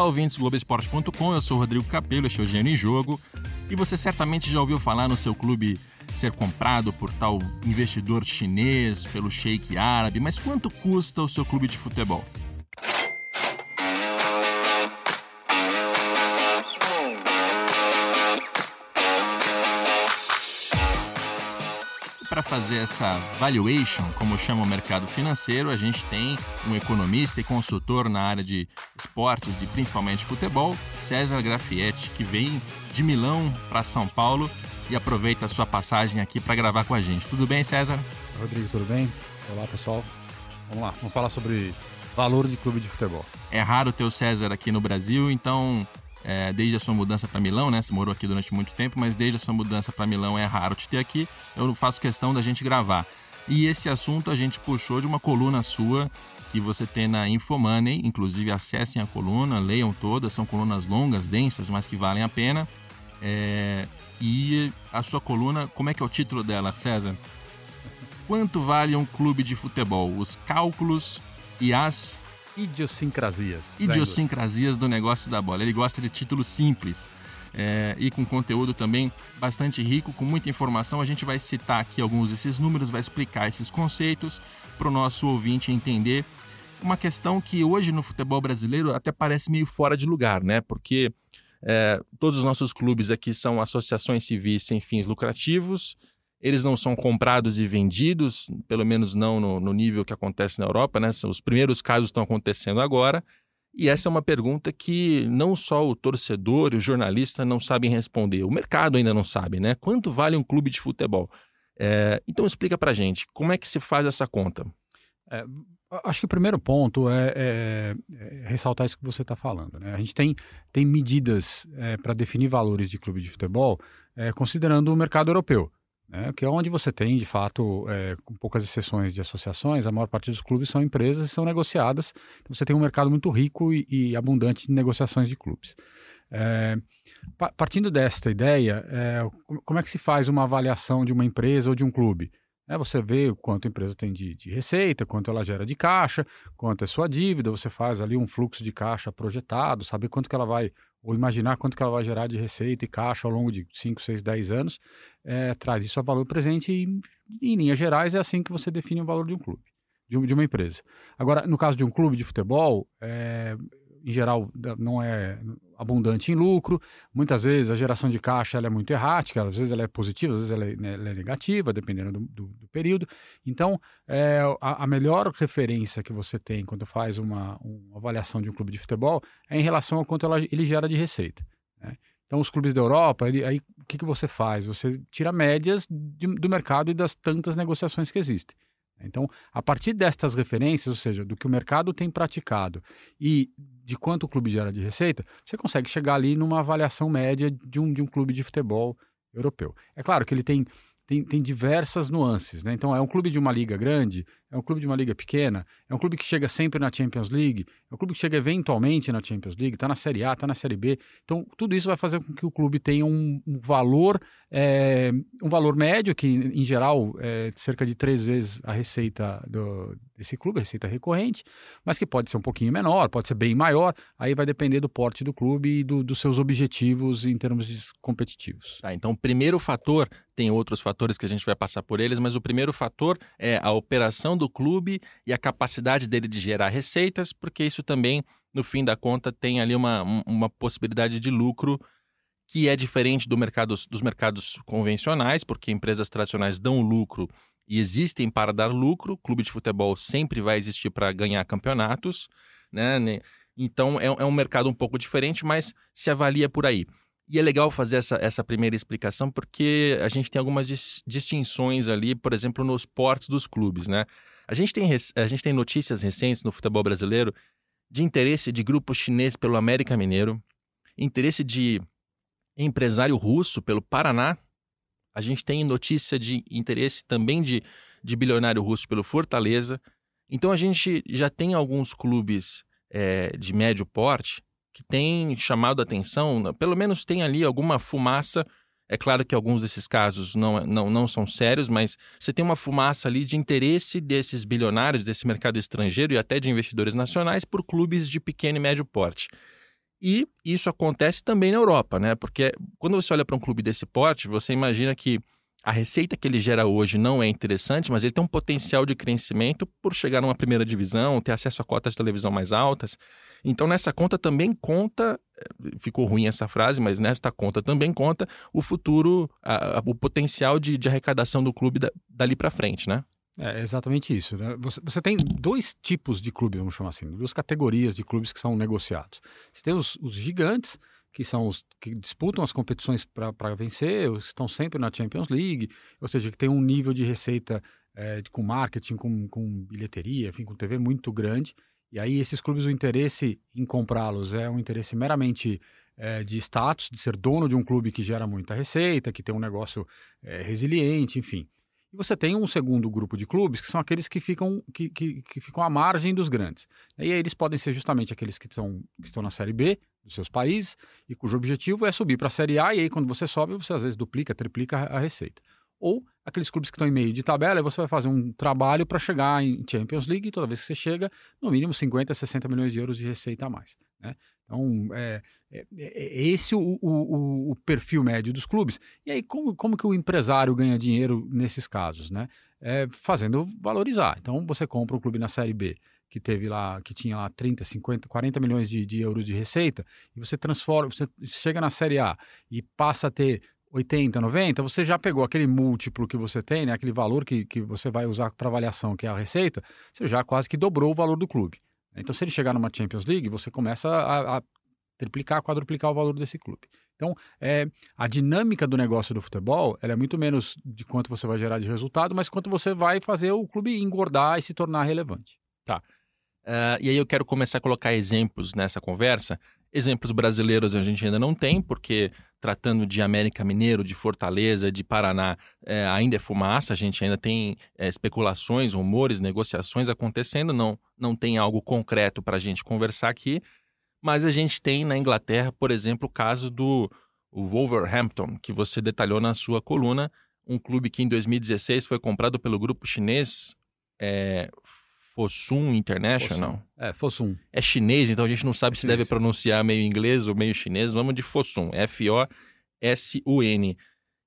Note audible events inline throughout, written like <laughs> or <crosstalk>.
Olá, ouvintes do Globoesporte.com, eu sou Rodrigo Capello, este é o Gênio em Jogo. E você certamente já ouviu falar no seu clube ser comprado por tal investidor chinês, pelo sheik árabe, mas quanto custa o seu clube de futebol? Para fazer essa valuation, como chama o mercado financeiro, a gente tem um economista e consultor na área de esportes e principalmente futebol, César Grafietti, que vem de Milão para São Paulo e aproveita a sua passagem aqui para gravar com a gente. Tudo bem, César? Rodrigo, tudo bem? Olá, pessoal. Vamos lá, vamos falar sobre valor de clube de futebol. É raro ter o César aqui no Brasil, então é, desde a sua mudança para Milão, né? Você morou aqui durante muito tempo, mas desde a sua mudança para Milão é raro te ter aqui. Eu faço questão da gente gravar. E esse assunto a gente puxou de uma coluna sua que você tem na Infomoney. Inclusive, acessem a coluna, leiam todas. São colunas longas, densas, mas que valem a pena. É... E a sua coluna, como é que é o título dela, César? Quanto vale um clube de futebol? Os cálculos e as Idiosincrasias. Idiosincrasias do negócio da bola. Ele gosta de títulos simples. É, e com conteúdo também bastante rico, com muita informação. A gente vai citar aqui alguns desses números, vai explicar esses conceitos para o nosso ouvinte entender uma questão que hoje no futebol brasileiro até parece meio fora de lugar, né? Porque é, todos os nossos clubes aqui são associações civis sem fins lucrativos, eles não são comprados e vendidos, pelo menos não no, no nível que acontece na Europa, né? Os primeiros casos estão acontecendo agora. E essa é uma pergunta que não só o torcedor e o jornalista não sabem responder, o mercado ainda não sabe, né? Quanto vale um clube de futebol? É, então explica pra gente, como é que se faz essa conta? É, acho que o primeiro ponto é, é, é ressaltar isso que você está falando. Né? A gente tem, tem medidas é, para definir valores de clube de futebol é, considerando o mercado europeu né, que é onde você tem, de fato, é, com poucas exceções de associações, a maior parte dos clubes são empresas e são negociadas. Então você tem um mercado muito rico e, e abundante de negociações de clubes. É, partindo desta ideia, é, como é que se faz uma avaliação de uma empresa ou de um clube? É, você vê quanto a empresa tem de, de, receita, quanto ela gera de caixa, quanto é sua dívida, você faz ali um fluxo de caixa projetado, saber quanto que ela vai ou imaginar quanto que ela vai gerar de receita e caixa ao longo de 5, 6, 10 anos, é, traz isso a valor presente e, em linhas gerais, é assim que você define o valor de um clube, de, de uma empresa. Agora, no caso de um clube de futebol, é, em geral, não é abundante em lucro. Muitas vezes a geração de caixa ela é muito errática, às vezes ela é positiva, às vezes ela é, né, ela é negativa, dependendo do, do, do período. Então, é, a, a, melhor referência que você tem quando faz uma, uma, avaliação de um clube de futebol é em relação ao quanto ela, ele gera de receita. Né? Então, os clubes da Europa, ele, aí o que, que você faz? Você tira médias de, do mercado e das tantas negociações que existem. Então, a partir destas referências, ou seja, do que o mercado tem praticado e de quanto o clube gera de receita, você consegue chegar ali numa avaliação média de um, de um clube de futebol europeu. É claro que ele tem tem, tem diversas nuances, né? Então, é um clube de uma liga grande, é um clube de uma liga pequena, é um clube que chega sempre na Champions League, é um clube que chega eventualmente na Champions League, está na Série A, está na Série B. Então, tudo isso vai fazer com que o clube tenha um, um valor, é, um valor médio, que em geral é cerca de três vezes a receita do, desse clube, a receita recorrente, mas que pode ser um pouquinho menor, pode ser bem maior, aí vai depender do porte do clube e do, dos seus objetivos em termos competitivos. Tá, então, primeiro fator, tem outros fatores que a gente vai passar por eles, mas o primeiro fator é a operação do clube e a capacidade dele de gerar receitas, porque isso também, no fim da conta, tem ali uma, uma possibilidade de lucro que é diferente do mercado, dos mercados convencionais, porque empresas tradicionais dão lucro e existem para dar lucro. Clube de futebol sempre vai existir para ganhar campeonatos, né? Então é, é, um mercado um pouco diferente, mas se avalia por aí. E é legal fazer essa, essa primeira explicação porque a gente tem algumas dis distinções ali, por exemplo, nos portes dos clubes, né? A gente, tem, a gente tem notícias recentes no futebol brasileiro de interesse de grupo chinês pelo América Mineiro, interesse de empresário russo pelo Paraná, a gente tem notícia de interesse também de, de bilionário russo pelo Fortaleza. Então a gente já tem alguns clubes é, de médio porte que têm chamado a atenção, pelo menos tem ali alguma fumaça. É claro que alguns desses casos não, não, não são sérios, mas você tem uma fumaça ali de interesse desses bilionários, desse mercado estrangeiro e até de investidores nacionais por clubes de pequeno e médio porte. E isso acontece também na Europa, né? Porque quando você olha para um clube desse porte, você imagina que a receita que ele gera hoje não é interessante, mas ele tem um potencial de crescimento por chegar numa primeira divisão, ter acesso a cotas de televisão mais altas. Então, nessa conta também conta, ficou ruim essa frase, mas nesta conta também conta o futuro, a, a, o potencial de, de, arrecadação do clube da, dali para frente, né? É exatamente isso. Né? Você, você, tem dois tipos de clubes, vamos chamar assim, duas categorias de clubes que são negociados. Você tem os, os gigantes, que são os que disputam as competições para vencer, os que estão sempre na Champions League, ou seja, que tem um nível de receita é, com marketing, com, com bilheteria, enfim, com TV muito grande. E aí esses clubes, o interesse em comprá-los é um interesse meramente é, de status, de ser dono de um clube que gera muita receita, que tem um negócio é, resiliente, enfim. E você tem um segundo grupo de clubes, que são aqueles que ficam, que, que, que ficam à margem dos grandes. E aí eles podem ser justamente aqueles que, são, que estão na Série B, dos seus países e cujo objetivo é subir para a Série A, e aí quando você sobe, você às vezes duplica, triplica a receita. Ou aqueles clubes que estão em meio de tabela, você vai fazer um trabalho para chegar em Champions League, e toda vez que você chega, no mínimo 50, 60 milhões de euros de receita a mais. Né? Então, é, é, é esse o, o, o, perfil médio dos clubes. E aí, como, como que o empresário ganha dinheiro nesses casos? Né? É, fazendo valorizar. Então, você compra um clube na Série B, que teve lá, que tinha lá 30, 50, 40 milhões de, de euros de receita, e você transforma, você chega na Série A e passa a ter 80, 90, você já pegou aquele múltiplo que você tem, né, aquele valor que, que você vai usar para avaliação, que é a receita, você já quase que dobrou o valor do clube. Então, se ele chegar numa Champions League, você começa a, a triplicar, quadruplicar o valor desse clube. Então, é, a dinâmica do negócio do futebol é muito menos de quanto você vai gerar de resultado, mas quanto você vai fazer o clube engordar e se tornar relevante. Tá. Uh, e aí eu quero começar a colocar exemplos nessa conversa. Exemplos brasileiros a gente ainda não tem, porque tratando de América Mineiro, de Fortaleza, de Paraná, é, ainda é fumaça, a gente ainda tem é, especulações, rumores, negociações acontecendo, não, não tem algo concreto para a gente conversar aqui, mas a gente tem na Inglaterra, por exemplo, o caso do Wolverhampton, que você detalhou na sua coluna, um clube que em 2016 foi comprado pelo grupo chinês é, Fosun International? Fosun. É, Fosun. É chinês, então a gente não sabe é se deve pronunciar meio inglês ou meio chinês. Vamos de Fosun, F-O-S-U-N.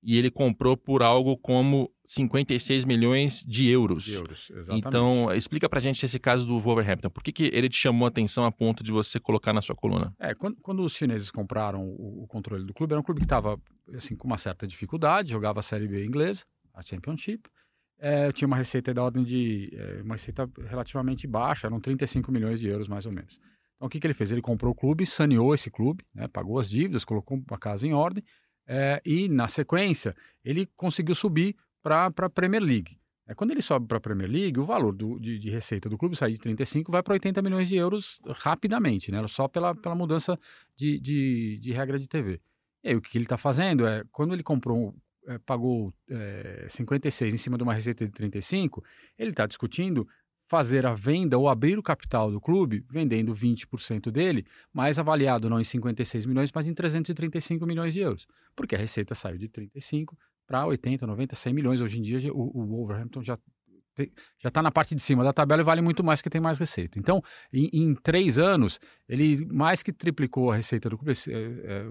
E ele comprou por algo como 56 milhões de euros. De euros, exatamente. Então, explica pra gente esse caso do Wolverhampton. Por que, que ele te chamou a atenção a ponto de você colocar na sua coluna? É, quando, quando os chineses compraram o, o, controle do clube, era um clube que estava assim, com uma certa dificuldade, jogava a Série B inglesa, a Championship, é, tinha uma receita da ordem de. É, uma receita relativamente baixa, eram 35 milhões de euros mais ou menos. Então o que, que ele fez? Ele comprou o clube, saneou esse clube, né, pagou as dívidas, colocou a casa em ordem é, e na sequência ele conseguiu subir para a Premier League. É, quando ele sobe para a Premier League, o valor do, de, de, receita do clube sai de 35 vai para 80 milhões de euros rapidamente, né, só pela, pela mudança de, de, de regra de TV. E aí, o que ele está fazendo é, quando ele comprou é, pagou é, 56 em cima de uma receita de 35, ele está discutindo fazer a venda ou abrir o capital do clube, vendendo 20% dele, mas avaliado não em 56 milhões, mas em 335 milhões de euros. Porque a receita saiu de 35 para 80, 90, 100 milhões. Hoje em dia o, o Wolverhampton já já está na parte de cima da tabela e vale muito mais que tem mais receita. Então, em, em, três anos, ele mais que triplicou a receita do clube, é, é,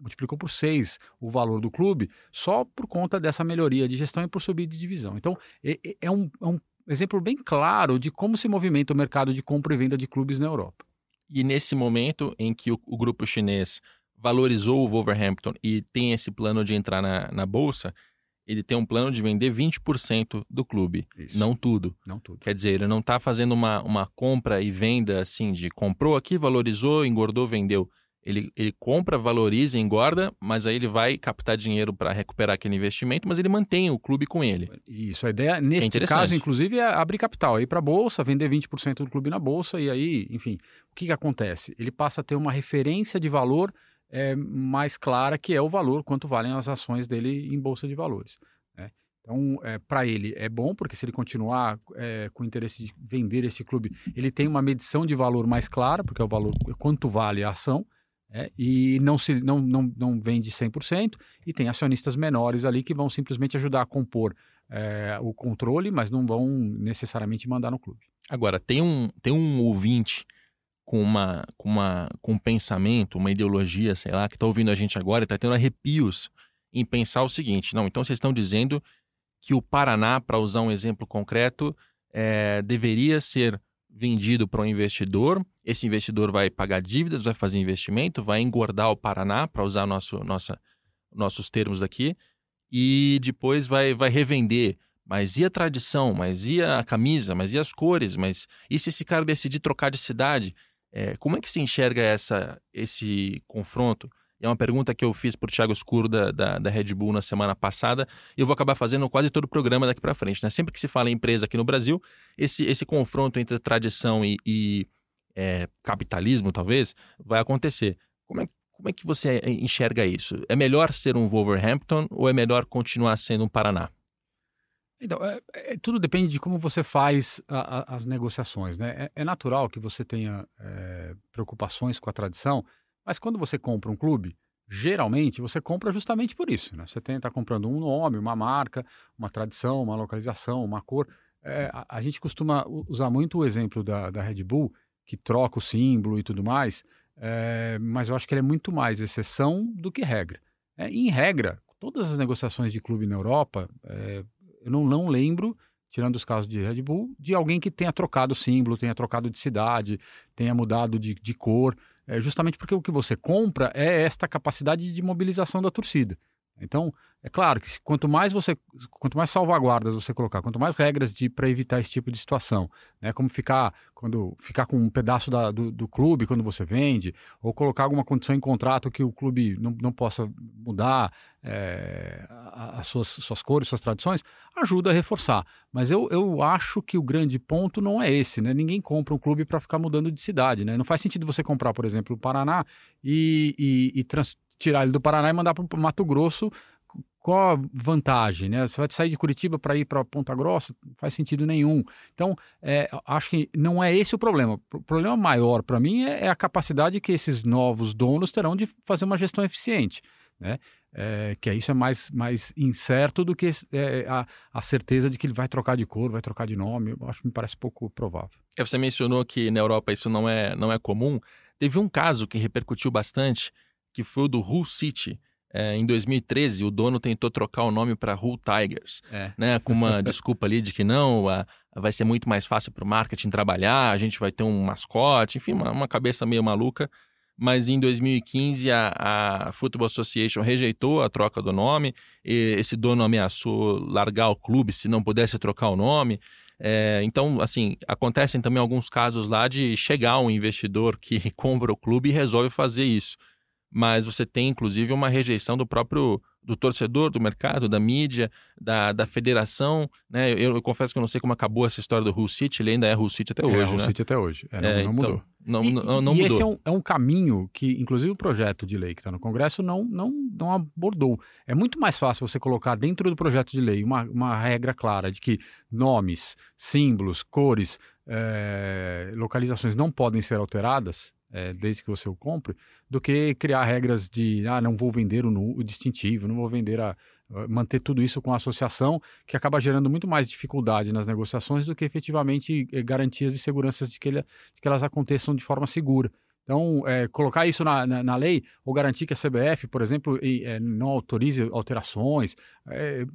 multiplicou por seis o valor do clube, só por conta dessa melhoria de gestão e por subir de divisão. Então, é, é, um, é um exemplo bem claro de como se movimenta o mercado de compra e venda de clubes na Europa. E nesse momento em que o, o grupo chinês valorizou o Wolverhampton e tem esse plano de entrar na, na bolsa, ele tem um plano de vender 20% do clube, Isso. não tudo. Não tudo. Quer dizer, ele não está fazendo uma, uma compra e venda assim de comprou aqui, valorizou, engordou, vendeu. Ele, ele compra, valoriza, engorda, mas aí ele vai captar dinheiro para recuperar aquele investimento, mas ele mantém o clube com ele. Isso, a ideia, neste é caso, inclusive, é abrir capital, ir para a Bolsa, vender 20% do clube na Bolsa, e aí, enfim, o que, que acontece? Ele passa a ter uma referência de valor é, mais clara, que é o valor, quanto valem as ações dele em bolsa de valores. Né? Então, é, para ele é bom, porque se ele continuar é, com interesse de vender esse clube, ele tem uma medição de valor mais clara, porque é o valor, quanto vale a ação, é, e não, se, não, não, não vende 100%, e tem acionistas menores ali que vão simplesmente ajudar a compor é, o controle, mas não vão necessariamente mandar no clube. Agora, tem um, tem um ouvinte com, uma, com, uma, com um pensamento, uma ideologia, sei lá, que está ouvindo a gente agora e está tendo arrepios em pensar o seguinte: não, então vocês estão dizendo que o Paraná, para usar um exemplo concreto, é, deveria ser vendido para um investidor. Esse investidor vai pagar dívidas, vai fazer investimento, vai engordar o Paraná, para usar nosso, nossa, nossos termos aqui, e depois vai, vai revender. Mas e a tradição? Mas e a camisa? Mas e as cores? Mas e se esse cara decidir trocar de cidade? É, como é que se enxerga essa, esse confronto? É uma pergunta que eu fiz o Thiago Escuro da, da, da, Red Bull na semana passada e eu vou acabar fazendo quase todo o programa daqui para frente. Né? Sempre que se fala em empresa aqui no Brasil, esse, esse confronto entre tradição e, e é, capitalismo, talvez, vai acontecer. Como é, como é que você enxerga isso? É melhor ser um Wolverhampton ou é melhor continuar sendo um Paraná? Então, é, é, tudo depende de como você faz a, a, as negociações. Né? É, é natural que você tenha é, preocupações com a tradição, mas quando você compra um clube, geralmente você compra justamente por isso. Né? Você está comprando um nome, uma marca, uma tradição, uma localização, uma cor. É, a, a, gente costuma usar muito o exemplo da, da, Red Bull, que troca o símbolo e tudo mais, é, mas eu acho que ele é muito mais exceção do que regra. Em regra, todas as negociações de clube na Europa, é, eu não, não lembro tirando os casos de Red Bull, de alguém que tenha trocado símbolo, tenha trocado de cidade, tenha mudado de, de cor é justamente porque o que você compra é esta capacidade de mobilização da torcida. Então, é claro que quanto mais você, quanto mais salvaguardas você colocar, quanto mais regras de para evitar esse tipo de situação, né, como ficar quando ficar com um pedaço da, do, do, clube quando você vende, ou colocar alguma condição em contrato que o clube não, não possa mudar é, as suas, suas cores, suas tradições, ajuda a reforçar. Mas eu, eu acho que o grande ponto não é esse, né? Ninguém compra um clube para ficar mudando de cidade, né? Não faz sentido você comprar, por exemplo, o Paraná e, e, e trans, tirar ele do Paraná e mandar para o Mato Grosso qual a vantagem, né? Você vai sair de Curitiba para ir para Ponta Grossa? Não faz sentido nenhum. Então, é, acho que não é esse o problema. O problema maior para mim é, é, a capacidade que esses novos donos terão de fazer uma gestão eficiente, né? É, que isso é mais, mais incerto do que é, a, a, certeza de que ele vai trocar de cor, vai trocar de nome. Eu acho que me parece pouco provável. É, você mencionou que na Europa isso não é, não é comum. Teve um caso que repercutiu bastante, que foi o do Hull City é, em 2013, o dono tentou trocar o nome para Hull Tigers, é. né, com uma <laughs> desculpa ali de que não, a, vai ser muito mais fácil para o marketing trabalhar, a gente vai ter um mascote, enfim, uma, uma cabeça meio maluca. Mas em 2015 a, a, Football Association rejeitou a troca do nome, esse dono ameaçou largar o clube se não pudesse trocar o nome. É, então, assim, acontecem também alguns casos lá de chegar um investidor que <laughs> compra o clube e resolve fazer isso mas você tem inclusive uma rejeição do próprio do torcedor, do mercado, da mídia, da, da federação, né? Eu, eu, confesso que eu não sei como acabou essa história do Hull City, ele ainda é Hull City até hoje, é, Hull né? City até hoje, é, não, é, não, mudou. Então, não, e, não, não e mudou. esse é um, é um, caminho que, inclusive, o projeto de lei que está no Congresso não, não, não abordou. É muito mais fácil você colocar dentro do projeto de lei uma, uma regra clara de que nomes, símbolos, cores, é, localizações não podem ser alteradas é, desde que você o compre, do que criar regras de, ah, não vou vender o, o distintivo, não vou vender a, manter tudo isso com a associação, que acaba gerando muito mais dificuldade nas negociações do que efetivamente eh, garantias e seguranças de que, ele, de que elas aconteçam de forma segura. Então, é, colocar isso na, na, na, lei, ou garantir que a CBF, por exemplo, e, é, não autorize alterações, é,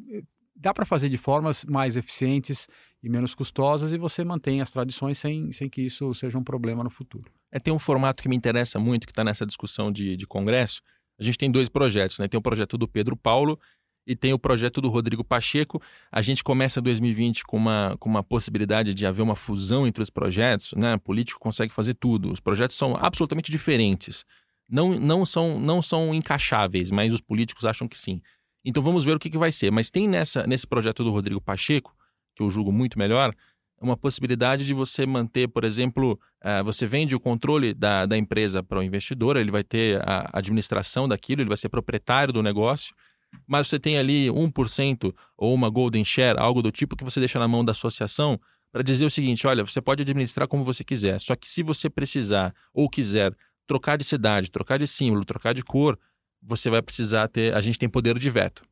dá para fazer de formas mais eficientes e menos custosas e você mantém as tradições sem, sem que isso seja um problema no futuro. É, tem um formato que me interessa muito, que está nessa discussão de, de congresso. A gente tem dois projetos, né? Tem o projeto do Pedro Paulo e tem o projeto do Rodrigo Pacheco. A gente começa 2020 com uma, com uma possibilidade de haver uma fusão entre os projetos, né? O político consegue fazer tudo. Os projetos são absolutamente diferentes. Não, não, são, não são encaixáveis, mas os políticos acham que sim. Então vamos ver o que, que vai ser. Mas tem nessa, nesse projeto do Rodrigo Pacheco, que eu julgo muito melhor, uma possibilidade de você manter, por exemplo, uh, você vende o controle da, da empresa para o investidor, ele vai ter a administração daquilo, ele vai ser proprietário do negócio, mas você tem ali 1% ou uma golden share, algo do tipo que você deixa na mão da associação para dizer o seguinte: olha, você pode administrar como você quiser, só que se você precisar ou quiser trocar de cidade, trocar de símbolo, trocar de cor, você vai precisar ter. A gente tem poder de veto.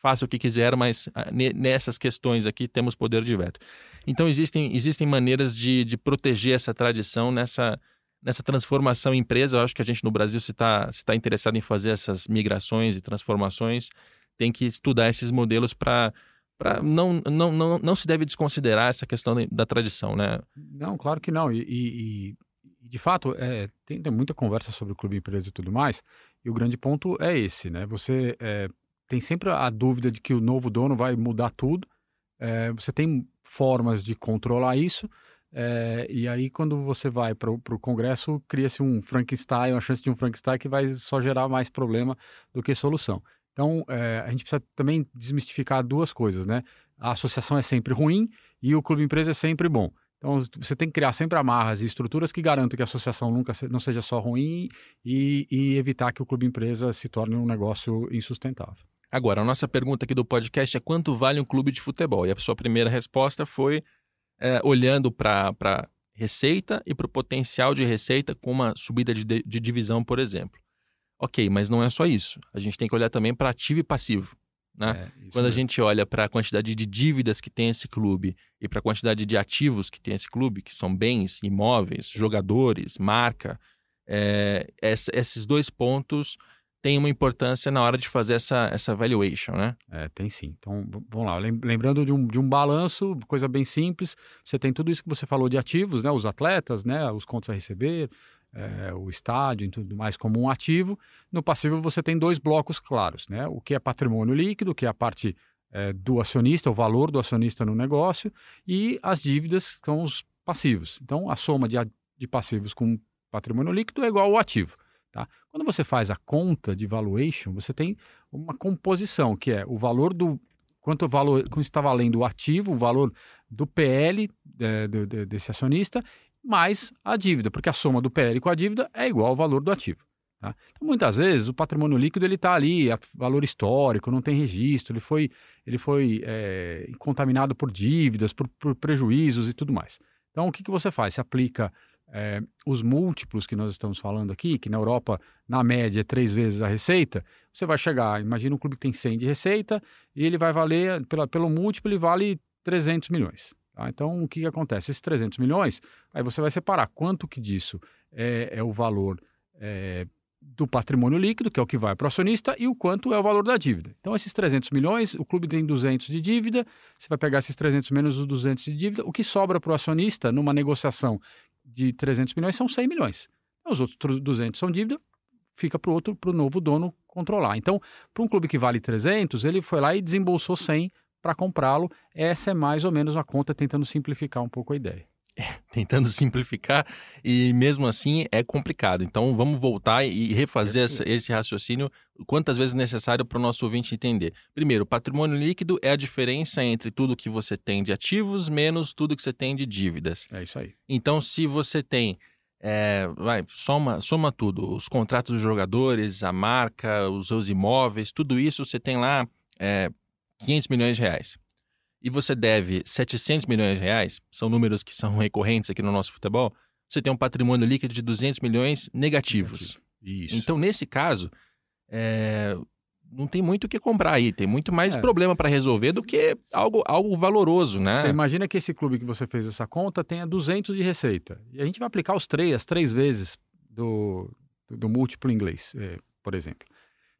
Faça o que quiser, mas ah, nessas questões aqui temos poder de veto. Então existem, existem maneiras de, de proteger essa tradição nessa, nessa transformação em empresa. Eu acho que a gente no Brasil, se está se tá interessado em fazer essas migrações e transformações, tem que estudar esses modelos para para não, não, não, não se deve desconsiderar essa questão da tradição, né? Não, claro que não. E, e, e de fato, é, tem, tem, muita conversa sobre o clube empresa e tudo mais. E o grande ponto é esse, né? Você é, tem sempre a dúvida de que o novo dono vai mudar tudo. É, você tem formas de controlar isso. É, e aí, quando você vai para o Congresso, cria-se um Frankenstein, uma chance de um Frankenstein que vai só gerar mais problema do que solução. Então, é, a gente precisa também desmistificar duas coisas, né? A associação é sempre ruim e o clube empresa é sempre bom. Então, você tem que criar sempre amarras e estruturas que garantam que a associação nunca não seja só ruim e, e evitar que o clube empresa se torne um negócio insustentável. Agora, a nossa pergunta aqui do podcast é quanto vale um clube de futebol? E a sua primeira resposta foi é, olhando para receita e para o potencial de receita com uma subida de, de divisão, por exemplo. Ok, mas não é só isso. A gente tem que olhar também para ativo e passivo. Né? É, Quando a gente olha para a quantidade de dívidas que tem esse clube e para a quantidade de ativos que tem esse clube, que são bens, imóveis, jogadores, marca, é, esses dois pontos têm uma importância na hora de fazer essa, essa valuation, né? É, tem sim. Então, vamos lá. Lembrando de um, de um balanço, coisa bem simples, você tem tudo isso que você falou de ativos, né? Os atletas, né? Os contos a receber, é, o estádio e tudo mais como um ativo. No passivo você tem dois blocos claros, né? O que é patrimônio líquido, que é a parte é, do acionista, o valor do acionista no negócio, e as dívidas são os passivos. Então a soma de, de passivos com patrimônio líquido é igual ao ativo. Tá? Quando você faz a conta de valuation, você tem uma composição, que é o valor do. Quanto valor quanto está valendo o ativo, o valor do PL é, do, desse acionista mais a dívida, porque a soma do PL com a dívida é igual ao valor do ativo. Tá? Então, muitas vezes, o patrimônio líquido ele está ali, a valor histórico, não tem registro, ele foi, ele foi é, contaminado por dívidas, por, por, prejuízos e tudo mais. Então, o que, que você faz? Você aplica é, os múltiplos que nós estamos falando aqui, que na Europa, na média, é três vezes a receita, você vai chegar, imagina um clube que tem 100 de receita, e ele vai valer, pela, pelo múltiplo, ele vale 300 milhões. Tá? Então, o que, que, acontece? Esses 300 milhões, aí você vai separar quanto que disso é, é o valor é, do patrimônio líquido, que é o que vai para o acionista, e o quanto é o valor da dívida. Então, esses 300 milhões, o clube tem 200 de dívida, você vai pegar esses 300 menos os 200 de dívida, o que sobra para o acionista numa negociação de 300 milhões são 100 milhões. Os outros 200 são dívida, fica para o outro, para o novo dono controlar. Então, para um clube que vale 300, ele foi lá e desembolsou 100 para comprá-lo. Essa é mais ou menos a conta tentando simplificar um pouco a ideia. <laughs> tentando simplificar e mesmo assim é complicado. Então vamos voltar e refazer essa, esse raciocínio quantas vezes necessário para o nosso ouvinte entender. Primeiro, patrimônio líquido é a diferença entre tudo que você tem de ativos menos tudo que você tem de dívidas. É isso aí. Então, se você tem é, vai, soma, soma tudo, os contratos dos jogadores, a marca, os seus imóveis, tudo isso você tem lá é, 500 milhões de reais e você deve 700 milhões de reais, são números que são <laughs> recorrentes aqui no nosso futebol, você tem um patrimônio líquido de 200 milhões negativos. Negativo. Isso. Então, nesse caso, é... não tem muito o que comprar aí, tem muito mais é. problema para resolver do que algo, algo valoroso, né? Você imagina que esse clube que você fez essa conta tenha 200 de receita, e a gente vai aplicar os três, as três vezes do, do, do múltiplo inglês, é, por exemplo.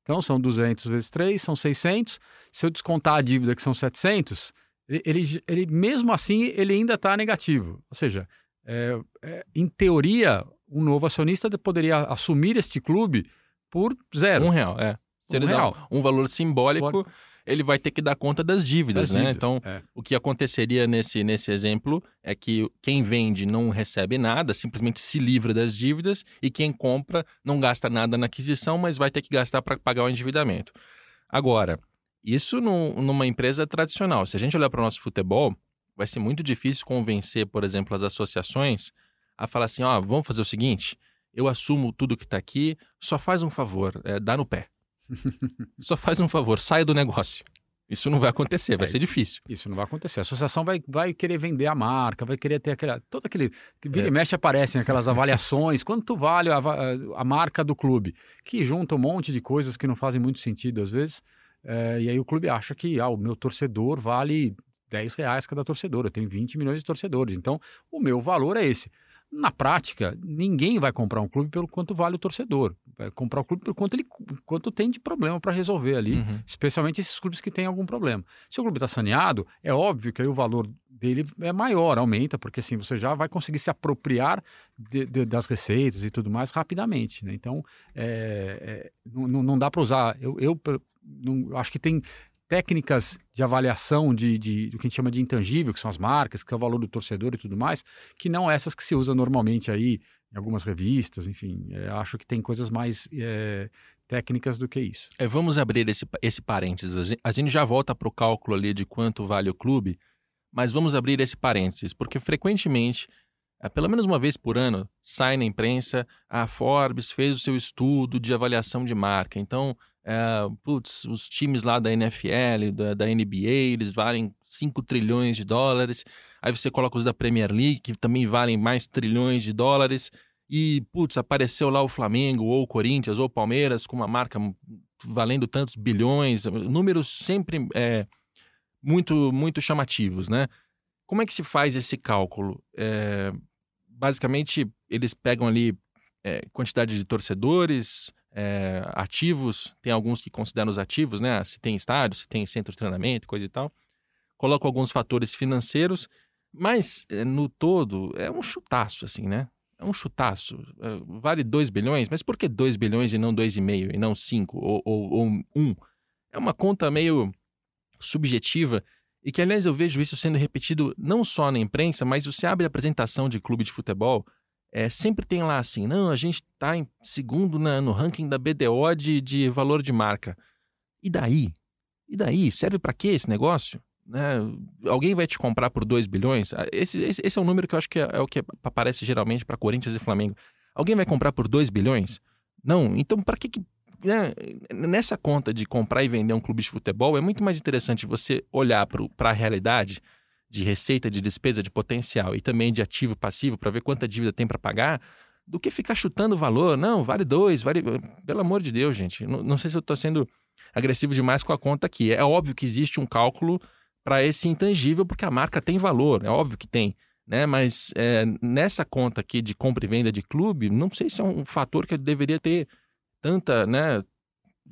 Então, são 200 vezes 3, são 600. Se eu descontar a dívida, que são 700, ele, ele, ele mesmo assim, ele ainda está negativo. Ou seja, é, é, em teoria, um novo acionista poderia assumir este clube por zero. Um real, é. Se um ele real. um valor simbólico, simbólico, ele vai ter que dar conta das dívidas, das né? Dívidas, então, é. o que aconteceria nesse, nesse exemplo é que quem vende não recebe nada, simplesmente se livra das dívidas, e quem compra não gasta nada na aquisição, mas vai ter que gastar para pagar o endividamento. Agora, isso no, numa empresa tradicional. Se a gente olhar para o nosso futebol, vai ser muito difícil convencer, por exemplo, as associações a falar assim: ó, oh, vamos fazer o seguinte, eu assumo tudo que está aqui, só faz um favor, é, dá no pé. <laughs> só faz um favor, saia do negócio. Isso não vai acontecer, vai é, ser difícil. Isso não vai acontecer. A associação vai, vai querer vender a marca, vai querer ter aquela. Todo aquele. Que vira é. e mexe aparecem aquelas avaliações. Quanto vale a, a, marca do clube? Que junta um monte de coisas que não fazem muito sentido às vezes. É, e aí o clube acha que ah, o meu torcedor vale 10 reais cada torcedor, eu tenho 20 milhões de torcedores, então o meu valor é esse. Na prática, ninguém vai comprar um clube pelo quanto vale o torcedor. Vai comprar o clube pelo quanto ele quanto tem de problema para resolver ali, uhum. especialmente esses clubes que têm algum problema. Se o clube está saneado, é óbvio que aí o valor dele é maior, aumenta, porque assim você já vai conseguir se apropriar de, de, das receitas e tudo mais rapidamente. Né? Então, é, é, não, não dá para usar. Eu, eu não, acho que tem técnicas de avaliação de, de, do que a gente chama de intangível, que são as marcas, que é o valor do torcedor e tudo mais, que não essas que se usa normalmente aí em algumas revistas, enfim. É, acho que tem coisas mais é, técnicas do que isso. É, vamos abrir esse, esse parênteses. A gente já volta para o cálculo ali de quanto vale o clube, mas vamos abrir esse parênteses, porque frequentemente é, pelo menos uma vez por ano, sai na imprensa, a Forbes fez o seu estudo de avaliação de marca. Então, é, putz, os times lá da NFL, da, da, NBA, eles valem 5 trilhões de dólares. Aí você coloca os da Premier League, que também valem mais trilhões de dólares. E, putz, apareceu lá o Flamengo, ou o Corinthians, ou o Palmeiras, com uma marca valendo tantos bilhões. Números sempre é, muito, muito chamativos, né? Como é que se faz esse cálculo? É, basicamente, eles pegam ali é, quantidade de torcedores, é, ativos, tem alguns que consideram os ativos, né? Se tem estádio, se tem centro de treinamento, coisa e tal. Colocam alguns fatores financeiros, mas é, no todo é um chutaço, assim, né? É um chutaço. É, vale 2 bilhões, mas por que 2 bilhões e não 2,5 e não 5 ou, ou, ou 1? Um? É uma conta meio subjetiva e que, aliás, eu vejo isso sendo repetido não só na imprensa, mas você abre a apresentação de clube de futebol, é, sempre tem lá assim, não, a gente está em segundo na, no ranking da BDO de, de valor de marca. E daí? E daí? Serve para quê esse negócio? Né? Alguém vai te comprar por 2 bilhões? Ah, esse, esse, esse, é o número que eu acho que é, é o que aparece geralmente para Corinthians e Flamengo. Alguém vai comprar por 2 bilhões? Não. Então, para que, que né? nessa conta de comprar e vender um clube de futebol, é muito mais interessante você olhar para a realidade de receita, de despesa, de potencial e também de ativo passivo para ver quanta dívida tem para pagar, do que ficar chutando o valor. Não, vale dois, vale. Pelo amor de Deus, gente. Não, não sei se eu estou sendo agressivo demais com a conta aqui. É óbvio que existe um cálculo para esse intangível, porque a marca tem valor, é óbvio que tem. Né? Mas é, nessa conta aqui de compra e venda de clube, não sei se é um fator que deveria ter tanta, né?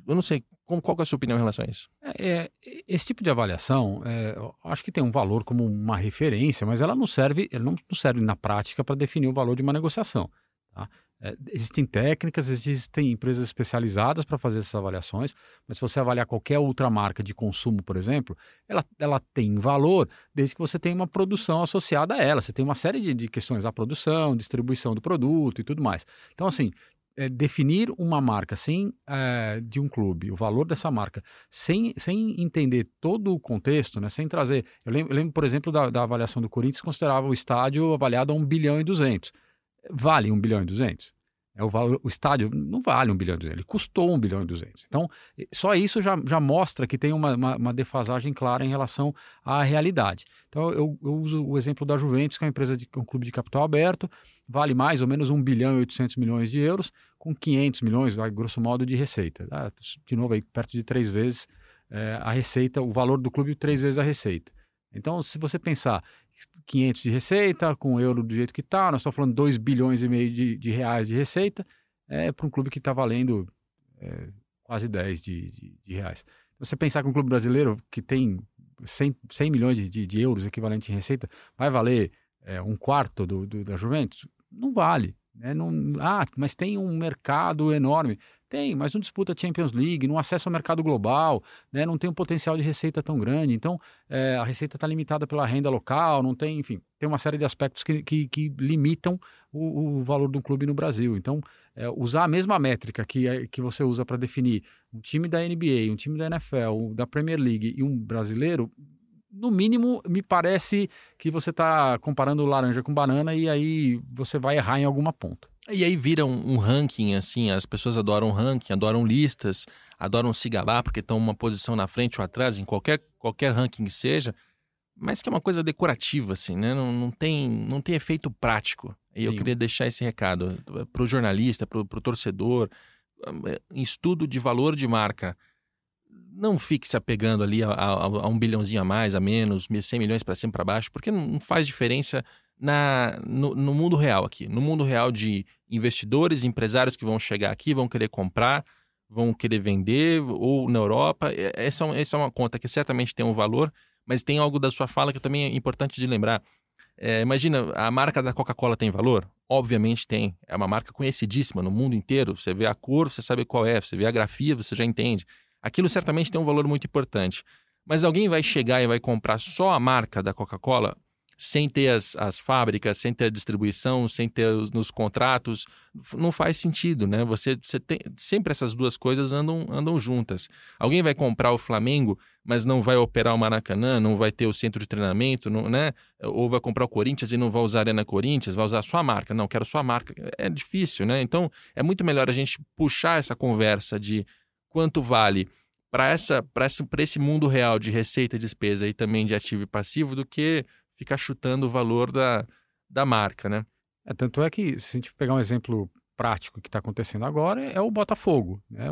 Eu não sei como, qual é a sua opinião em relação a isso? É, é esse tipo de avaliação, é, acho que tem um valor como uma referência, mas ela não serve, ela não, serve na prática para definir o valor de uma negociação. Tá? É, existem técnicas, existem empresas especializadas para fazer essas avaliações, mas se você avaliar qualquer outra marca de consumo, por exemplo, ela, ela tem valor desde que você tenha uma produção associada a ela. Você tem uma série de, de questões, a produção, distribuição do produto e tudo mais. Então, assim, é, definir uma marca sem é, de um clube, o valor dessa marca, sem, sem entender todo o contexto, né, sem trazer. Eu lembro, eu lembro por exemplo, da, da, avaliação do Corinthians, considerava o estádio avaliado a 1 bilhão e 200. Vale 1 bilhão e 200? É o, valor, o estádio não vale 1 bilhão e 200, ele custou 1 bilhão e 200. Então, só isso já, já mostra que tem uma, uma, uma defasagem clara em relação à realidade. Então, eu, eu, uso o exemplo da Juventus, que é uma empresa de um clube de capital aberto, vale mais ou menos 1 bilhão e 800 milhões de euros, com 500 milhões, vai, grosso modo, de receita. Ah, de novo, aí, perto de três vezes é, a receita, o valor do clube, três vezes a receita. Então, se você pensar 500 de receita, com o euro do jeito que está, nós estamos falando 2 bilhões e meio de, de reais de receita, é para um clube que está valendo é, quase 10 de, de, de, reais. Você pensar que um clube brasileiro que tem 100, 100 milhões de, de, euros equivalente em receita vai valer é, um quarto do, do, da Juventus? Não vale. Né? Não, ah, mas tem um mercado enorme. Tem, mas não disputa Champions League, não acessa o mercado global, né? não tem um potencial de receita tão grande. Então, é, a receita está limitada pela renda local, não tem, enfim, tem uma série de aspectos que, que, que limitam o, o, valor do clube no Brasil. Então, é, usar a mesma métrica que, é, que você usa para definir um time da NBA, um time da NFL, da Premier League e um brasileiro, no mínimo, me parece que você está comparando laranja com banana e aí você vai errar em alguma ponta. E aí vira um, um, ranking, assim, as pessoas adoram ranking, adoram listas, adoram se gabar porque estão uma posição na frente ou atrás, em qualquer, qualquer ranking que seja, mas que é uma coisa decorativa, assim, né? Não, não, tem, não tem efeito prático. E eu queria deixar esse recado para o jornalista, para o torcedor, em estudo de valor de marca não fique se apegando ali a, a, a, um bilhãozinho a mais, a menos, 100 milhões para cima para baixo, porque não faz diferença na, no, no mundo real aqui, no mundo real de investidores, empresários que vão chegar aqui, vão querer comprar, vão querer vender, ou na Europa. Essa, é essa é uma conta que certamente tem um valor, mas tem algo da sua fala que também é importante de lembrar. É, imagina, a marca da Coca-Cola tem valor? Obviamente tem. É uma marca conhecidíssima no mundo inteiro. Você vê a cor, você sabe qual é. Você vê a grafia, você já entende. Aquilo certamente tem um valor muito importante. Mas alguém vai chegar e vai comprar só a marca da Coca-Cola? Sem ter as, as fábricas, sem ter a distribuição, sem ter os, nos contratos, não faz sentido, né? Você, você tem sempre essas duas coisas andam, andam juntas. Alguém vai comprar o Flamengo, mas não vai operar o Maracanã, não vai ter o centro de treinamento, não, né? Ou vai comprar o Corinthians e não vai usar a Arena Corinthians, vai usar a sua marca. Não, quero sua marca. É difícil, né? Então, é muito melhor a gente puxar essa conversa de quanto vale para essa, essa, esse mundo real de receita e despesa e também de ativo e passivo do que ficar chutando o valor da, da marca, né? É, tanto é que, se a gente pegar um exemplo prático que está acontecendo agora, é o Botafogo. Né?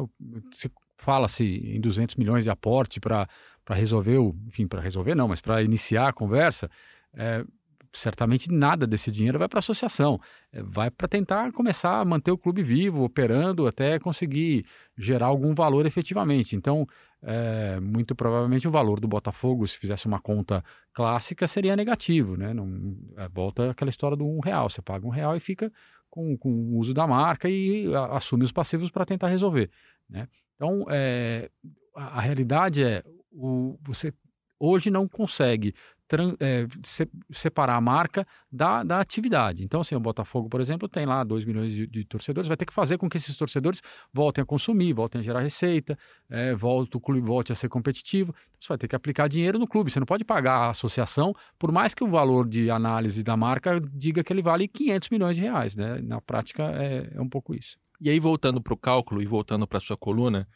Se fala-se em 200 milhões de aporte para resolver, o, enfim, para resolver não, mas para iniciar a conversa, é, certamente nada desse dinheiro vai para a associação, é, vai para tentar começar a manter o clube vivo, operando até conseguir gerar algum valor efetivamente. Então, é, muito provavelmente o valor do Botafogo, se fizesse uma conta clássica, seria negativo, né? Não, é, volta aquela história do um real, você paga um real e fica com, com o uso da marca e a, assume os passivos para tentar resolver, né? Então, é, a, a realidade é o, você hoje não consegue é, se, separar a marca da, da atividade. Então, assim, o Botafogo, por exemplo, tem lá 2 milhões de, de, torcedores, vai ter que fazer com que esses torcedores voltem a consumir, voltem a gerar receita, é, volte, o clube volte a ser competitivo. Então, você vai ter que aplicar dinheiro no clube. Você não pode pagar a associação, por mais que o valor de análise da marca diga que ele vale 500 milhões de reais. Né? Na prática, é, é um pouco isso. E aí, voltando para o cálculo e voltando para a sua coluna,